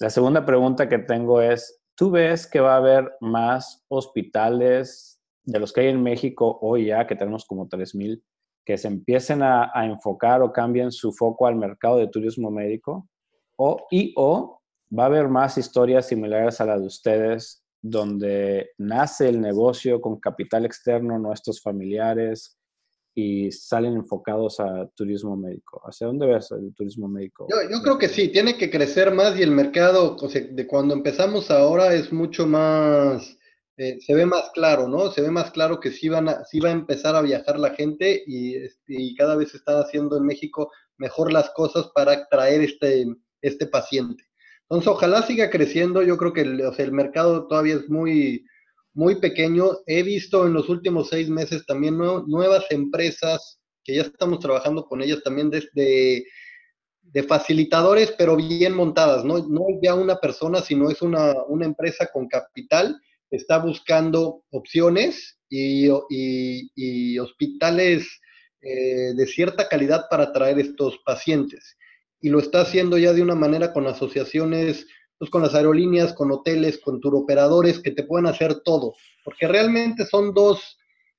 Speaker 4: la segunda pregunta que tengo es, ¿tú ves que va a haber más hospitales de los que hay en México hoy ya, que tenemos como 3.000, que se empiecen a, enfocar o cambien su foco al mercado de turismo médico, o, y o va a haber más historias similares a las de ustedes, donde nace el negocio con capital externo, nuestros familiares, y salen enfocados a turismo médico. ¿Hacia dónde ves el turismo médico?
Speaker 3: Yo, yo creo que sí, tiene que crecer más y el mercado, o de cuando empezamos ahora es mucho más eh, se ve más claro, ¿no? Se ve más claro que sí, van a, sí va a empezar a viajar la gente y, este, y cada vez se están haciendo en México mejor las cosas para atraer este, este paciente. Entonces, ojalá siga creciendo. Yo creo que el mercado todavía es muy, muy pequeño. He visto en los últimos seis meses también nuevas empresas que ya estamos trabajando con ellas también desde de facilitadores, pero bien montadas, ¿no? No ya una persona, sino es una, una empresa con capital está buscando opciones y, hospitales eh, de cierta calidad para atraer estos pacientes. Y lo está haciendo ya de una manera con asociaciones, pues con las aerolíneas, con hoteles, con turoperadores que te pueden hacer todo, porque realmente son dos,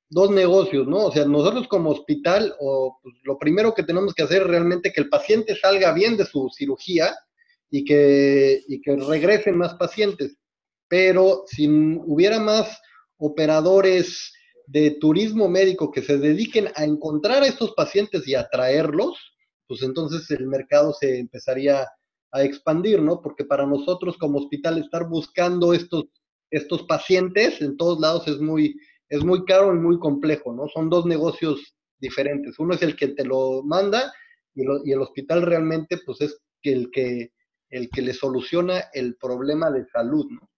Speaker 3: dos negocios, ¿no? O sea, nosotros como hospital, o, pues, lo primero que tenemos que hacer es realmente que el paciente salga bien de su cirugía y que, y que regresen más pacientes pero si hubiera más operadores de turismo médico que se dediquen a encontrar a estos pacientes y a traerlos, pues entonces el mercado se empezaría a expandir, ¿no? Porque para nosotros como hospital estar buscando estos, estos pacientes en todos lados es muy, es muy caro y muy complejo, ¿no? Son dos negocios diferentes. Uno es el que te lo manda y, y el hospital realmente pues es el que, el que le soluciona el problema de salud, ¿no?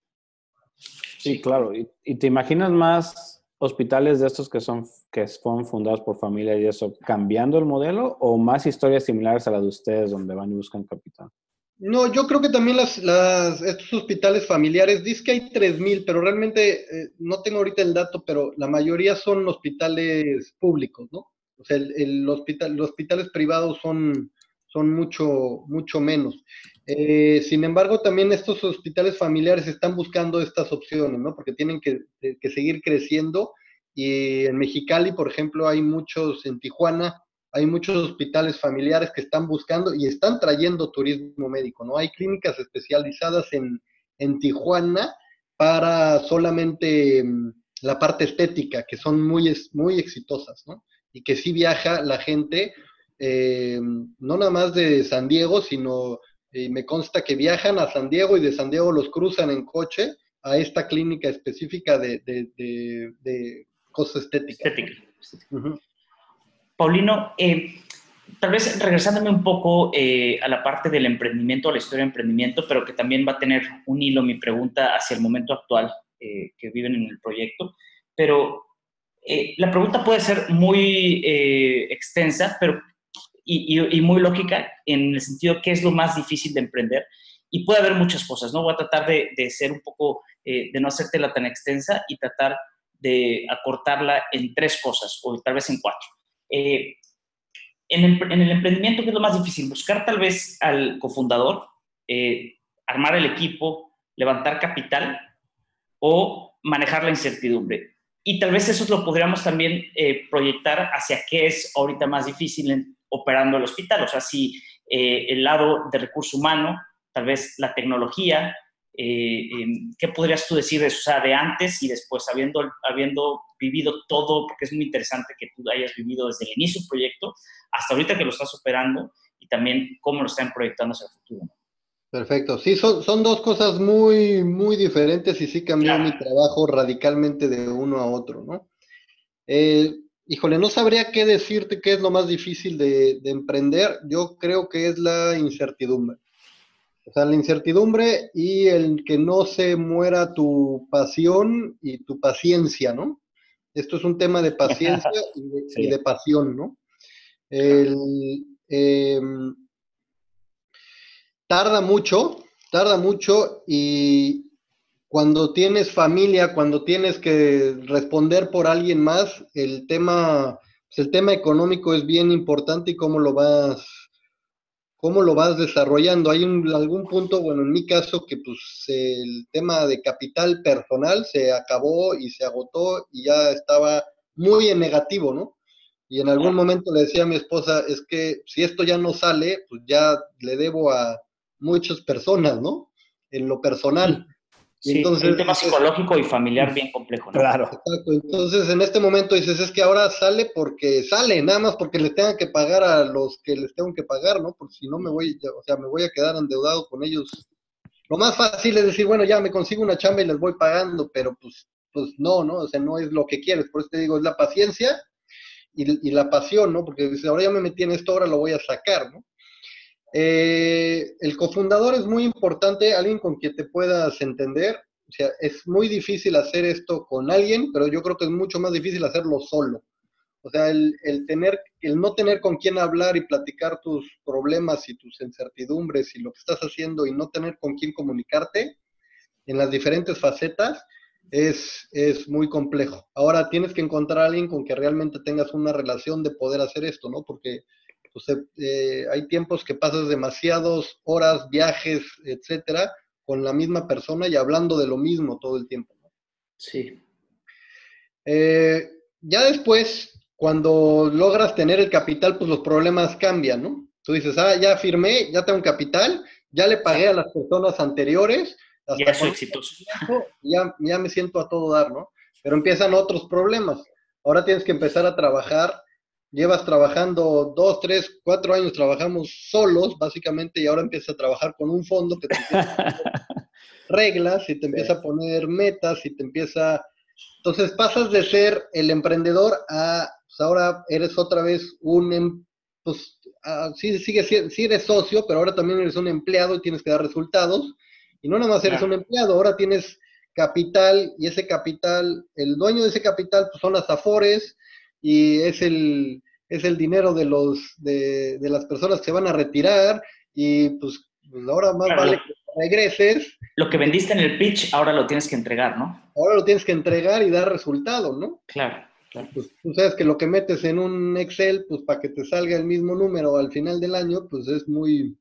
Speaker 4: Sí, claro. ¿Y, te imaginas más hospitales de estos que son que fueron fundados por familia y eso, cambiando el modelo o más historias similares a las de ustedes donde van y buscan capital?
Speaker 3: No, yo creo que también las, estos hospitales familiares, dice que hay 3.000, pero realmente eh, no tengo ahorita el dato, pero la mayoría son hospitales públicos, ¿no? O sea, el, hospital, los hospitales privados son, son mucho, mucho menos. Eh, sin embargo, también estos hospitales familiares están buscando estas opciones, ¿no? Porque tienen que, seguir creciendo. Y en Mexicali, por ejemplo, hay muchos, en Tijuana, hay muchos hospitales familiares que están buscando y están trayendo turismo médico, ¿no? Hay clínicas especializadas en, en Tijuana para solamente mm, la parte estética, que son muy, muy exitosas, ¿no? Y que sí viaja la gente, eh, no nada más de San Diego, sino y me consta que viajan a San Diego y de San Diego los cruzan en coche a esta clínica específica de, de, cosas estéticas.
Speaker 2: Paulino, eh, tal vez regresándome un poco eh, a la parte del emprendimiento, a la historia de emprendimiento, pero que también va a tener un hilo mi pregunta hacia el momento actual eh, que viven en el proyecto. Pero la pregunta puede ser muy extensa, pero y, muy lógica en el sentido qué es lo más difícil de emprender. Y puede haber muchas cosas, ¿no? Voy a tratar de, de ser un poco, eh, de no hacértela tan extensa y tratar de acortarla en tres cosas o tal vez en cuatro. Eh, en el, emprendimiento, ¿qué es lo más difícil? Buscar tal vez al cofundador, eh, armar el equipo, levantar capital o manejar la incertidumbre. Y tal vez eso lo podríamos también eh, proyectar hacia qué es ahorita más difícil en, operando el hospital. O sea, si eh, el lado de recurso humano, tal vez la tecnología, eh, ¿qué podrías tú decir de eso? O sea, de antes y después, habiendo, habiendo vivido todo, porque es muy interesante que tú hayas vivido desde el inicio del proyecto hasta ahorita que lo estás operando y también cómo lo están proyectando hacia el futuro.
Speaker 3: Perfecto. Sí, son, son dos cosas muy, muy diferentes y sí cambió mi trabajo radicalmente de uno a otro, ¿no? Eh, híjole, no sabría qué decirte qué es lo más difícil de, emprender. Yo creo que es la incertidumbre. O sea, la incertidumbre y el que no se muera tu pasión y tu paciencia, ¿no? Esto es un tema de paciencia y, de, pasión, ¿no? El, em, tarda mucho, tarda mucho y cuando tienes familia, cuando tienes que responder por alguien más, el tema, pues, el tema económico es bien importante y cómo lo vas, cómo lo vas desarrollando. Hay un, algún punto, bueno, en mi caso, que pues el tema de capital personal se acabó y se agotó y ya estaba muy en negativo, ¿no? Y en algún momento le decía a mi esposa, es que si esto ya no sale, pues ya le debo a, muchas personas, ¿no? En lo personal.
Speaker 2: Sí, entonces, un tema psicológico y familiar bien complejo, ¿no?
Speaker 3: Claro. Exacto. Entonces, en este momento dices, es que ahora sale porque sale, nada más porque le tengan que pagar a los que les tengo que pagar, ¿no? Porque si no me voy, o sea, me voy a quedar endeudado con ellos. Lo más fácil es decir, bueno, ya me consigo una chamba y les voy pagando, pero pues, pues no, ¿no? O sea, no es lo que quieres. Por eso te digo, es la paciencia y, y la pasión, ¿no? Porque dices, ahora ya me metí en esto, ahora lo voy a sacar, ¿no? Eh, el cofundador es muy importante, alguien con quien te puedas entender. O sea, es muy difícil hacer esto con alguien, pero yo creo que es mucho más difícil hacerlo solo. O sea, el, tener, el no tener con quién hablar y platicar tus problemas y tus incertidumbres y lo que estás haciendo y no tener con quién comunicarte en las diferentes facetas es, es muy complejo. Ahora tienes que encontrar a alguien con que realmente tengas una relación de poder hacer esto, ¿no? Porque pues, eh, hay tiempos que pasas demasiadas horas, viajes, etcétera, con la misma persona y hablando de lo mismo todo el tiempo.
Speaker 2: Sí.
Speaker 3: Eh, ya después, cuando logras tener el capital, pues los problemas cambian, ¿no? Tú dices, ah, ya firmé, ya tengo capital, ya le pagué a las personas anteriores.
Speaker 2: ya soy exitoso.
Speaker 3: Ya, ya me siento a todo dar, ¿no? Pero empiezan otros problemas. Ahora tienes que empezar a trabajar llevas trabajando dos, tres, cuatro años, trabajamos solos, básicamente, y ahora empiezas a trabajar con un fondo que te empieza a poner reglas y te empieza a poner metas y te empieza... Entonces pasas de ser el emprendedor a, pues ahora eres otra vez un, em, pues sí, sigue, sí eres socio, pero ahora también eres un empleado y tienes que dar resultados. Y no nada más eres un empleado, ahora tienes capital y ese capital, el dueño de ese capital pues son las afores, y es el, es el dinero de, los, de, las personas que se van a retirar y pues, pues ahora más vale que regreses.
Speaker 2: Lo que vendiste en el pitch, ahora lo tienes que entregar, ¿no?
Speaker 3: Ahora lo tienes que entregar y dar resultado, ¿no?
Speaker 2: Claro. Claro.
Speaker 3: Pues tú sabes que lo que metes en un Excel, pues para que te salga el mismo número al final del año, pues es muy,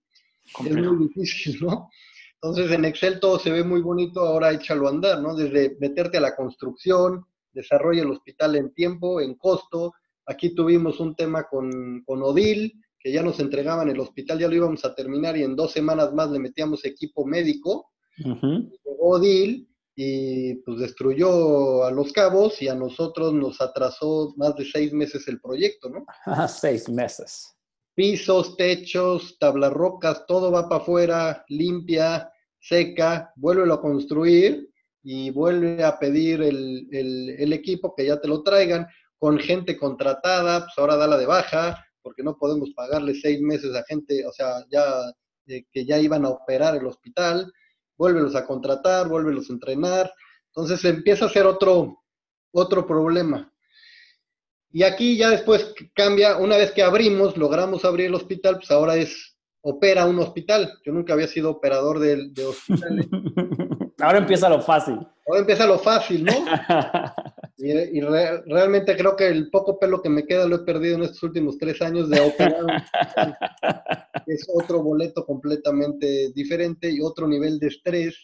Speaker 3: es muy difícil, ¿no? Entonces en Excel todo se ve muy bonito, ahora échalo a andar, ¿no? Desde meterte a la construcción, desarrolla el hospital en tiempo, en costo. Aquí tuvimos un tema con, Odil, que ya nos entregaban el hospital, ya lo íbamos a terminar y en dos semanas más le metíamos equipo médico. Odil y pues destruyó a los cabos y a nosotros nos atrasó más de seis meses el proyecto, ¿no?
Speaker 4: seis meses.
Speaker 3: Pisos, techos, tablas rocas, todo va para afuera, limpia, seca, vuelve a construir y vuelve a pedir el, equipo que ya te lo traigan con gente contratada, pues ahora dala de baja, porque no podemos pagarle seis meses a gente, o sea, ya eh, que ya iban a operar el hospital, vuélvelos a contratar, vuélvelos a entrenar. Entonces empieza a ser otro, otro problema. Y aquí ya después cambia, una vez que abrimos, logramos abrir el hospital, pues ahora es, opera un hospital. Yo nunca había sido operador de, de hospitales.
Speaker 4: Ahora empieza lo fácil.
Speaker 3: Ahora empieza lo fácil, ¿no? Y, realmente creo que el poco pelo que me queda lo he perdido en estos últimos tres años de operar. es otro boleto completamente diferente y otro nivel de estrés,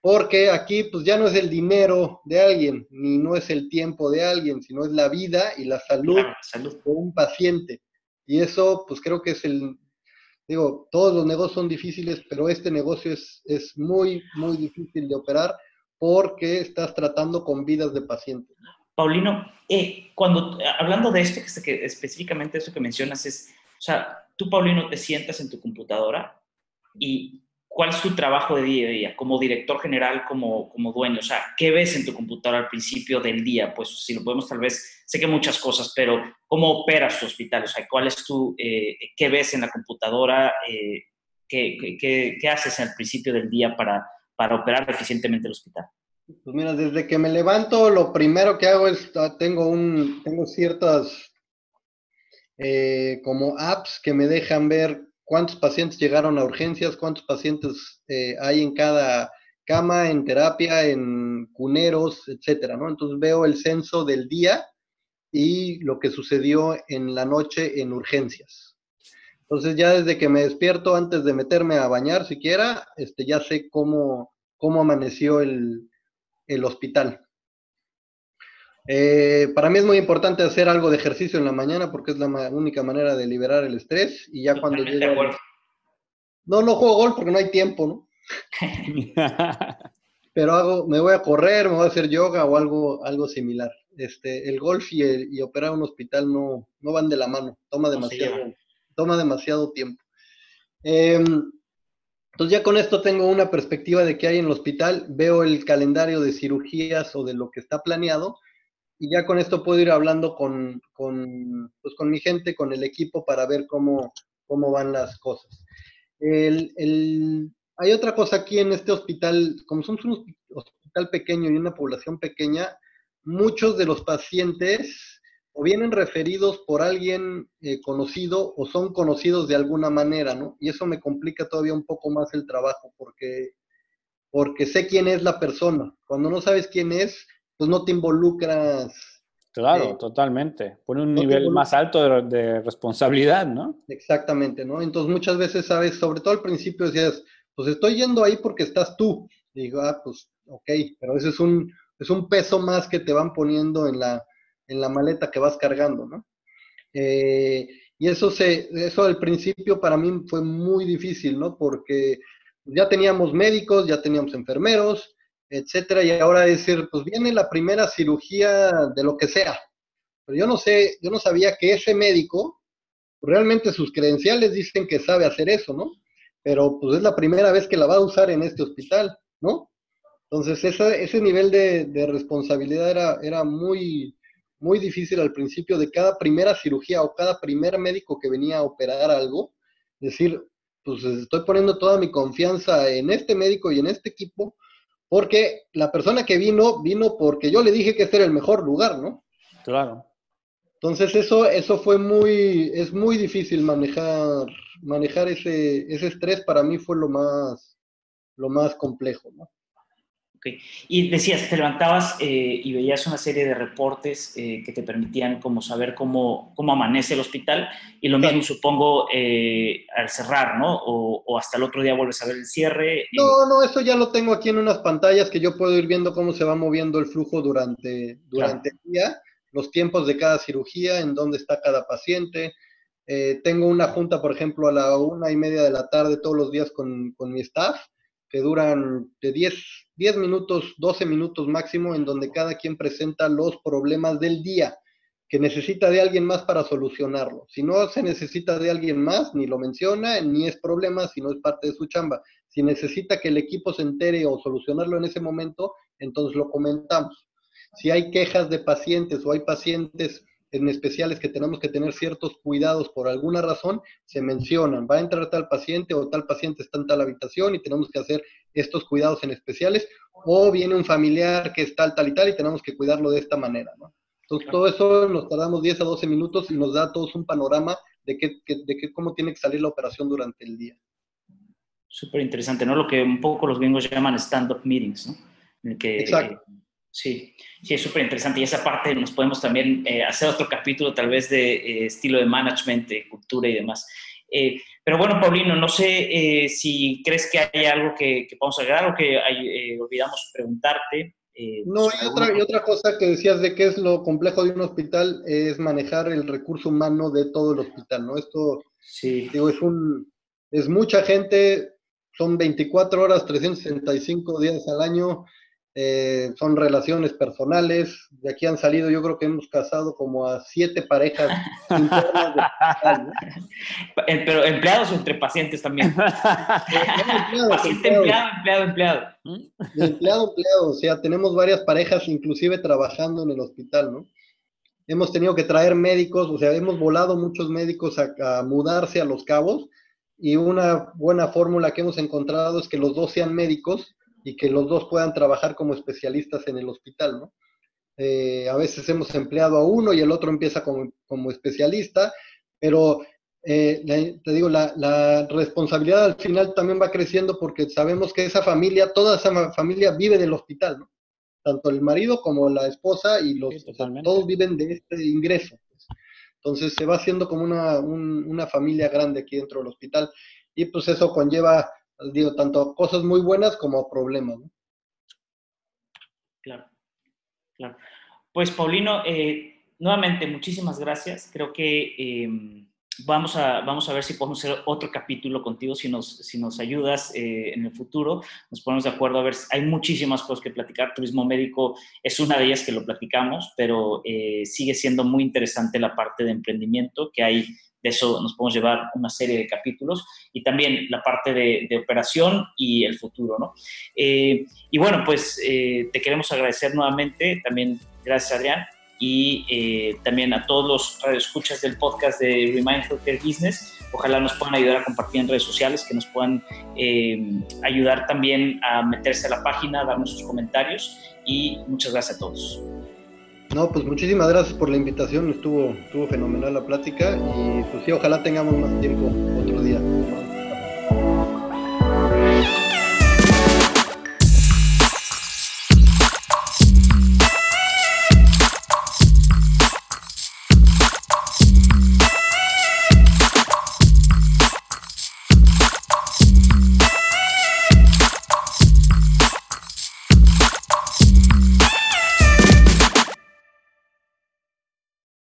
Speaker 3: porque aquí pues ya no es el dinero de alguien, ni no es el tiempo de alguien, sino es la vida y la salud, salud. de un paciente. Y eso pues creo que es el, digo, todos los negocios son difíciles, pero este negocio es, es muy, muy difícil de operar porque estás tratando con vidas de pacientes.
Speaker 2: Paulino, eh, cuando hablando de esto, que, específicamente eso que mencionas es, o sea, tú, Paulino, te sientas en tu computadora y cuál es tu trabajo de día a día, como director general, como, como dueño, o sea, ¿qué ves en tu computadora al principio del día? Pues si lo podemos tal vez, sé que muchas cosas, pero ¿cómo operas tu hospital? O sea, ¿cuál es tu, eh, qué ves en la computadora? Eh, ¿qué, qué, haces al principio del día para para operar eficientemente el hospital?
Speaker 3: Pues mira, desde que me levanto, lo primero que hago es, ah, tengo, un, tengo ciertas eh, como apps que me dejan ver cuántos pacientes llegaron a urgencias, cuántos pacientes eh, hay en cada cama, en terapia, en cuneros, etcétera, ¿no? Entonces veo el censo del día y lo que sucedió en la noche en urgencias. Entonces ya desde que me despierto, antes de meterme a bañar siquiera, este, ya sé cómo, cómo amaneció el, hospital. Eh, para mí es muy importante hacer algo de ejercicio en la mañana porque es la única manera de liberar el estrés y ya cuando llego... No, no juego golf porque no hay tiempo, ¿no? Pero hago, me voy a correr, me voy a hacer yoga o algo, algo similar. Este, el golf y, y operar un hospital no, no van de la mano, toma demasiado, toma demasiado tiempo. Em, entonces ya con esto tengo una perspectiva de qué hay en el hospital, veo el calendario de cirugías o de lo que está planeado y ya con esto puedo ir hablando con, con, pues con mi gente, con el equipo para ver cómo, cómo van las cosas. El, el, hay otra cosa aquí en este hospital, como somos un hospital pequeño y una población pequeña, muchos de los pacientes o vienen referidos por alguien eh, conocido o son conocidos de alguna manera, ¿no? Y eso me complica todavía un poco más el trabajo porque, porque sé quién es la persona. Cuando no sabes quién es, pues no te involucras.
Speaker 4: Claro, eh, totalmente. Pone un nivel más alto de, responsabilidad, ¿no?
Speaker 3: Exactamente, ¿no? Entonces muchas veces, sabes, sobre todo al principio decías, pues estoy yendo ahí porque estás tú. Y digo, ah, pues ok, pero ese es un, es un peso más que te van poniendo en la, en la maleta que vas cargando, ¿no? Eh, y eso, se, eso al principio para mí fue muy difícil, ¿no? Porque ya teníamos médicos, ya teníamos enfermeros, etcétera, y ahora decir, pues viene la primera cirugía de lo que sea. Pero yo no sé, yo no sabía que ese médico, realmente sus credenciales dicen que sabe hacer eso, ¿no? Pero pues es la primera vez que la va a usar en este hospital, ¿no? Entonces ese, nivel de, de responsabilidad era, era muy, muy difícil al principio de cada primera cirugía o cada primer médico que venía a operar algo, decir, pues estoy poniendo toda mi confianza en este médico y en este equipo, porque la persona que vino, vino porque yo le dije que este era el mejor lugar, ¿no?
Speaker 4: Claro.
Speaker 3: Entonces eso, eso fue muy, es muy difícil manejar, manejar ese, ese estrés para mí fue lo más, lo más complejo, ¿no?
Speaker 2: Y decías, te levantabas eh, y veías una serie de reportes eh, que te permitían como saber cómo, cómo amanece el hospital y lo mismo supongo eh, al cerrar, ¿no? O, hasta el otro día vuelves a ver el cierre.
Speaker 3: No, no, eso ya lo tengo aquí en unas pantallas que yo puedo ir viendo cómo se va moviendo el flujo durante, durante el día, los tiempos de cada cirugía, en dónde está cada paciente. tengo una junta, por ejemplo, a la una y media de la tarde todos los días con, con mi staff que duran de 10, 10 minutos, 12 minutos máximo, en donde cada quien presenta los problemas del día, que necesita de alguien más para solucionarlo. Si no se necesita de alguien más, ni lo menciona, ni es problema, si no es parte de su chamba. Si necesita que el equipo se entere o solucionarlo en ese momento, entonces lo comentamos. Si hay quejas de pacientes o hay pacientes en especiales que tenemos que tener ciertos cuidados por alguna razón, se mencionan, va a entrar tal paciente o tal paciente está en tal habitación y tenemos que hacer estos cuidados en especiales, o viene un familiar que es tal, tal y tal y tenemos que cuidarlo de esta manera, ¿no? Entonces, todo eso nos tardamos 10 a 12 minutos y nos da a todos un panorama de, qué, de qué, cómo tiene que salir la operación durante el día.
Speaker 2: Súper interesante, ¿no? Lo que un poco los gringos llaman stand-up meetings, ¿no?
Speaker 3: Exacto.
Speaker 2: Sí, sí, es súper interesante. Y esa parte nos podemos también eh, hacer otro capítulo tal vez de eh, estilo de management, de cultura y demás. Eh, pero bueno, Paulino, no sé si crees que hay algo que, que podamos agregar o que olvidamos preguntarte.
Speaker 3: no, y otra, y otra cosa que decías de qué es lo complejo de un hospital es manejar el recurso humano de todo el hospital, ¿no? Esto, sí. digo, es, un, es mucha gente, son 24 horas, 365 días al año eh, son relaciones personales. De aquí han salido, yo creo que hemos casado como a siete parejas internas
Speaker 2: eh, Pero empleados entre pacientes también. Paciente, empleado, empleado, empleado.
Speaker 3: empleado, empleado. O sea, tenemos varias parejas inclusive trabajando en el hospital, ¿no? Hemos tenido que traer médicos, o sea, hemos volado muchos médicos a mudarse a Los Cabos y una buena fórmula que hemos encontrado es que los dos sean médicos y que los dos puedan trabajar como especialistas en el hospital, ¿no? Eh, a veces hemos empleado a uno y el otro empieza como, como especialista, pero eh, te digo, la, la, responsabilidad al final también va creciendo porque sabemos que esa familia, toda esa familia vive del hospital, ¿no? Tanto el marido como la esposa y los, todos viven de este ingreso. Pues. Entonces se va haciendo como una, una familia grande aquí dentro del hospital y pues eso conlleva digo, tanto cosas muy buenas como problemas.
Speaker 2: Claro, claro. Pues Paulino, eh, nuevamente muchísimas gracias. Creo que em, vamos, a, vamos a ver si podemos hacer otro capítulo contigo, si nos, si nos ayudas eh, en el futuro. Nos ponemos de acuerdo a ver, hay muchísimas cosas que platicar. Turismo médico es una de ellas que lo platicamos, pero eh, sigue siendo muy interesante la parte de emprendimiento que hay de eso nos podemos llevar una serie de capítulos y también la parte de, operación y el futuro, ¿no? Eh, y bueno, pues eh, te queremos agradecer nuevamente, también gracias Adrián, y eh, también a todos los radioescuchas del podcast de Remind Healthcare Business. Ojalá nos puedan ayudar a compartir en redes sociales, que nos puedan ayudar también a meterse a la página, darnos sus comentarios y muchas gracias a todos.
Speaker 3: No, pues muchísimas gracias por la invitación, estuvo, estuvo fenomenal la plática y pues sí, ojalá tengamos más tiempo.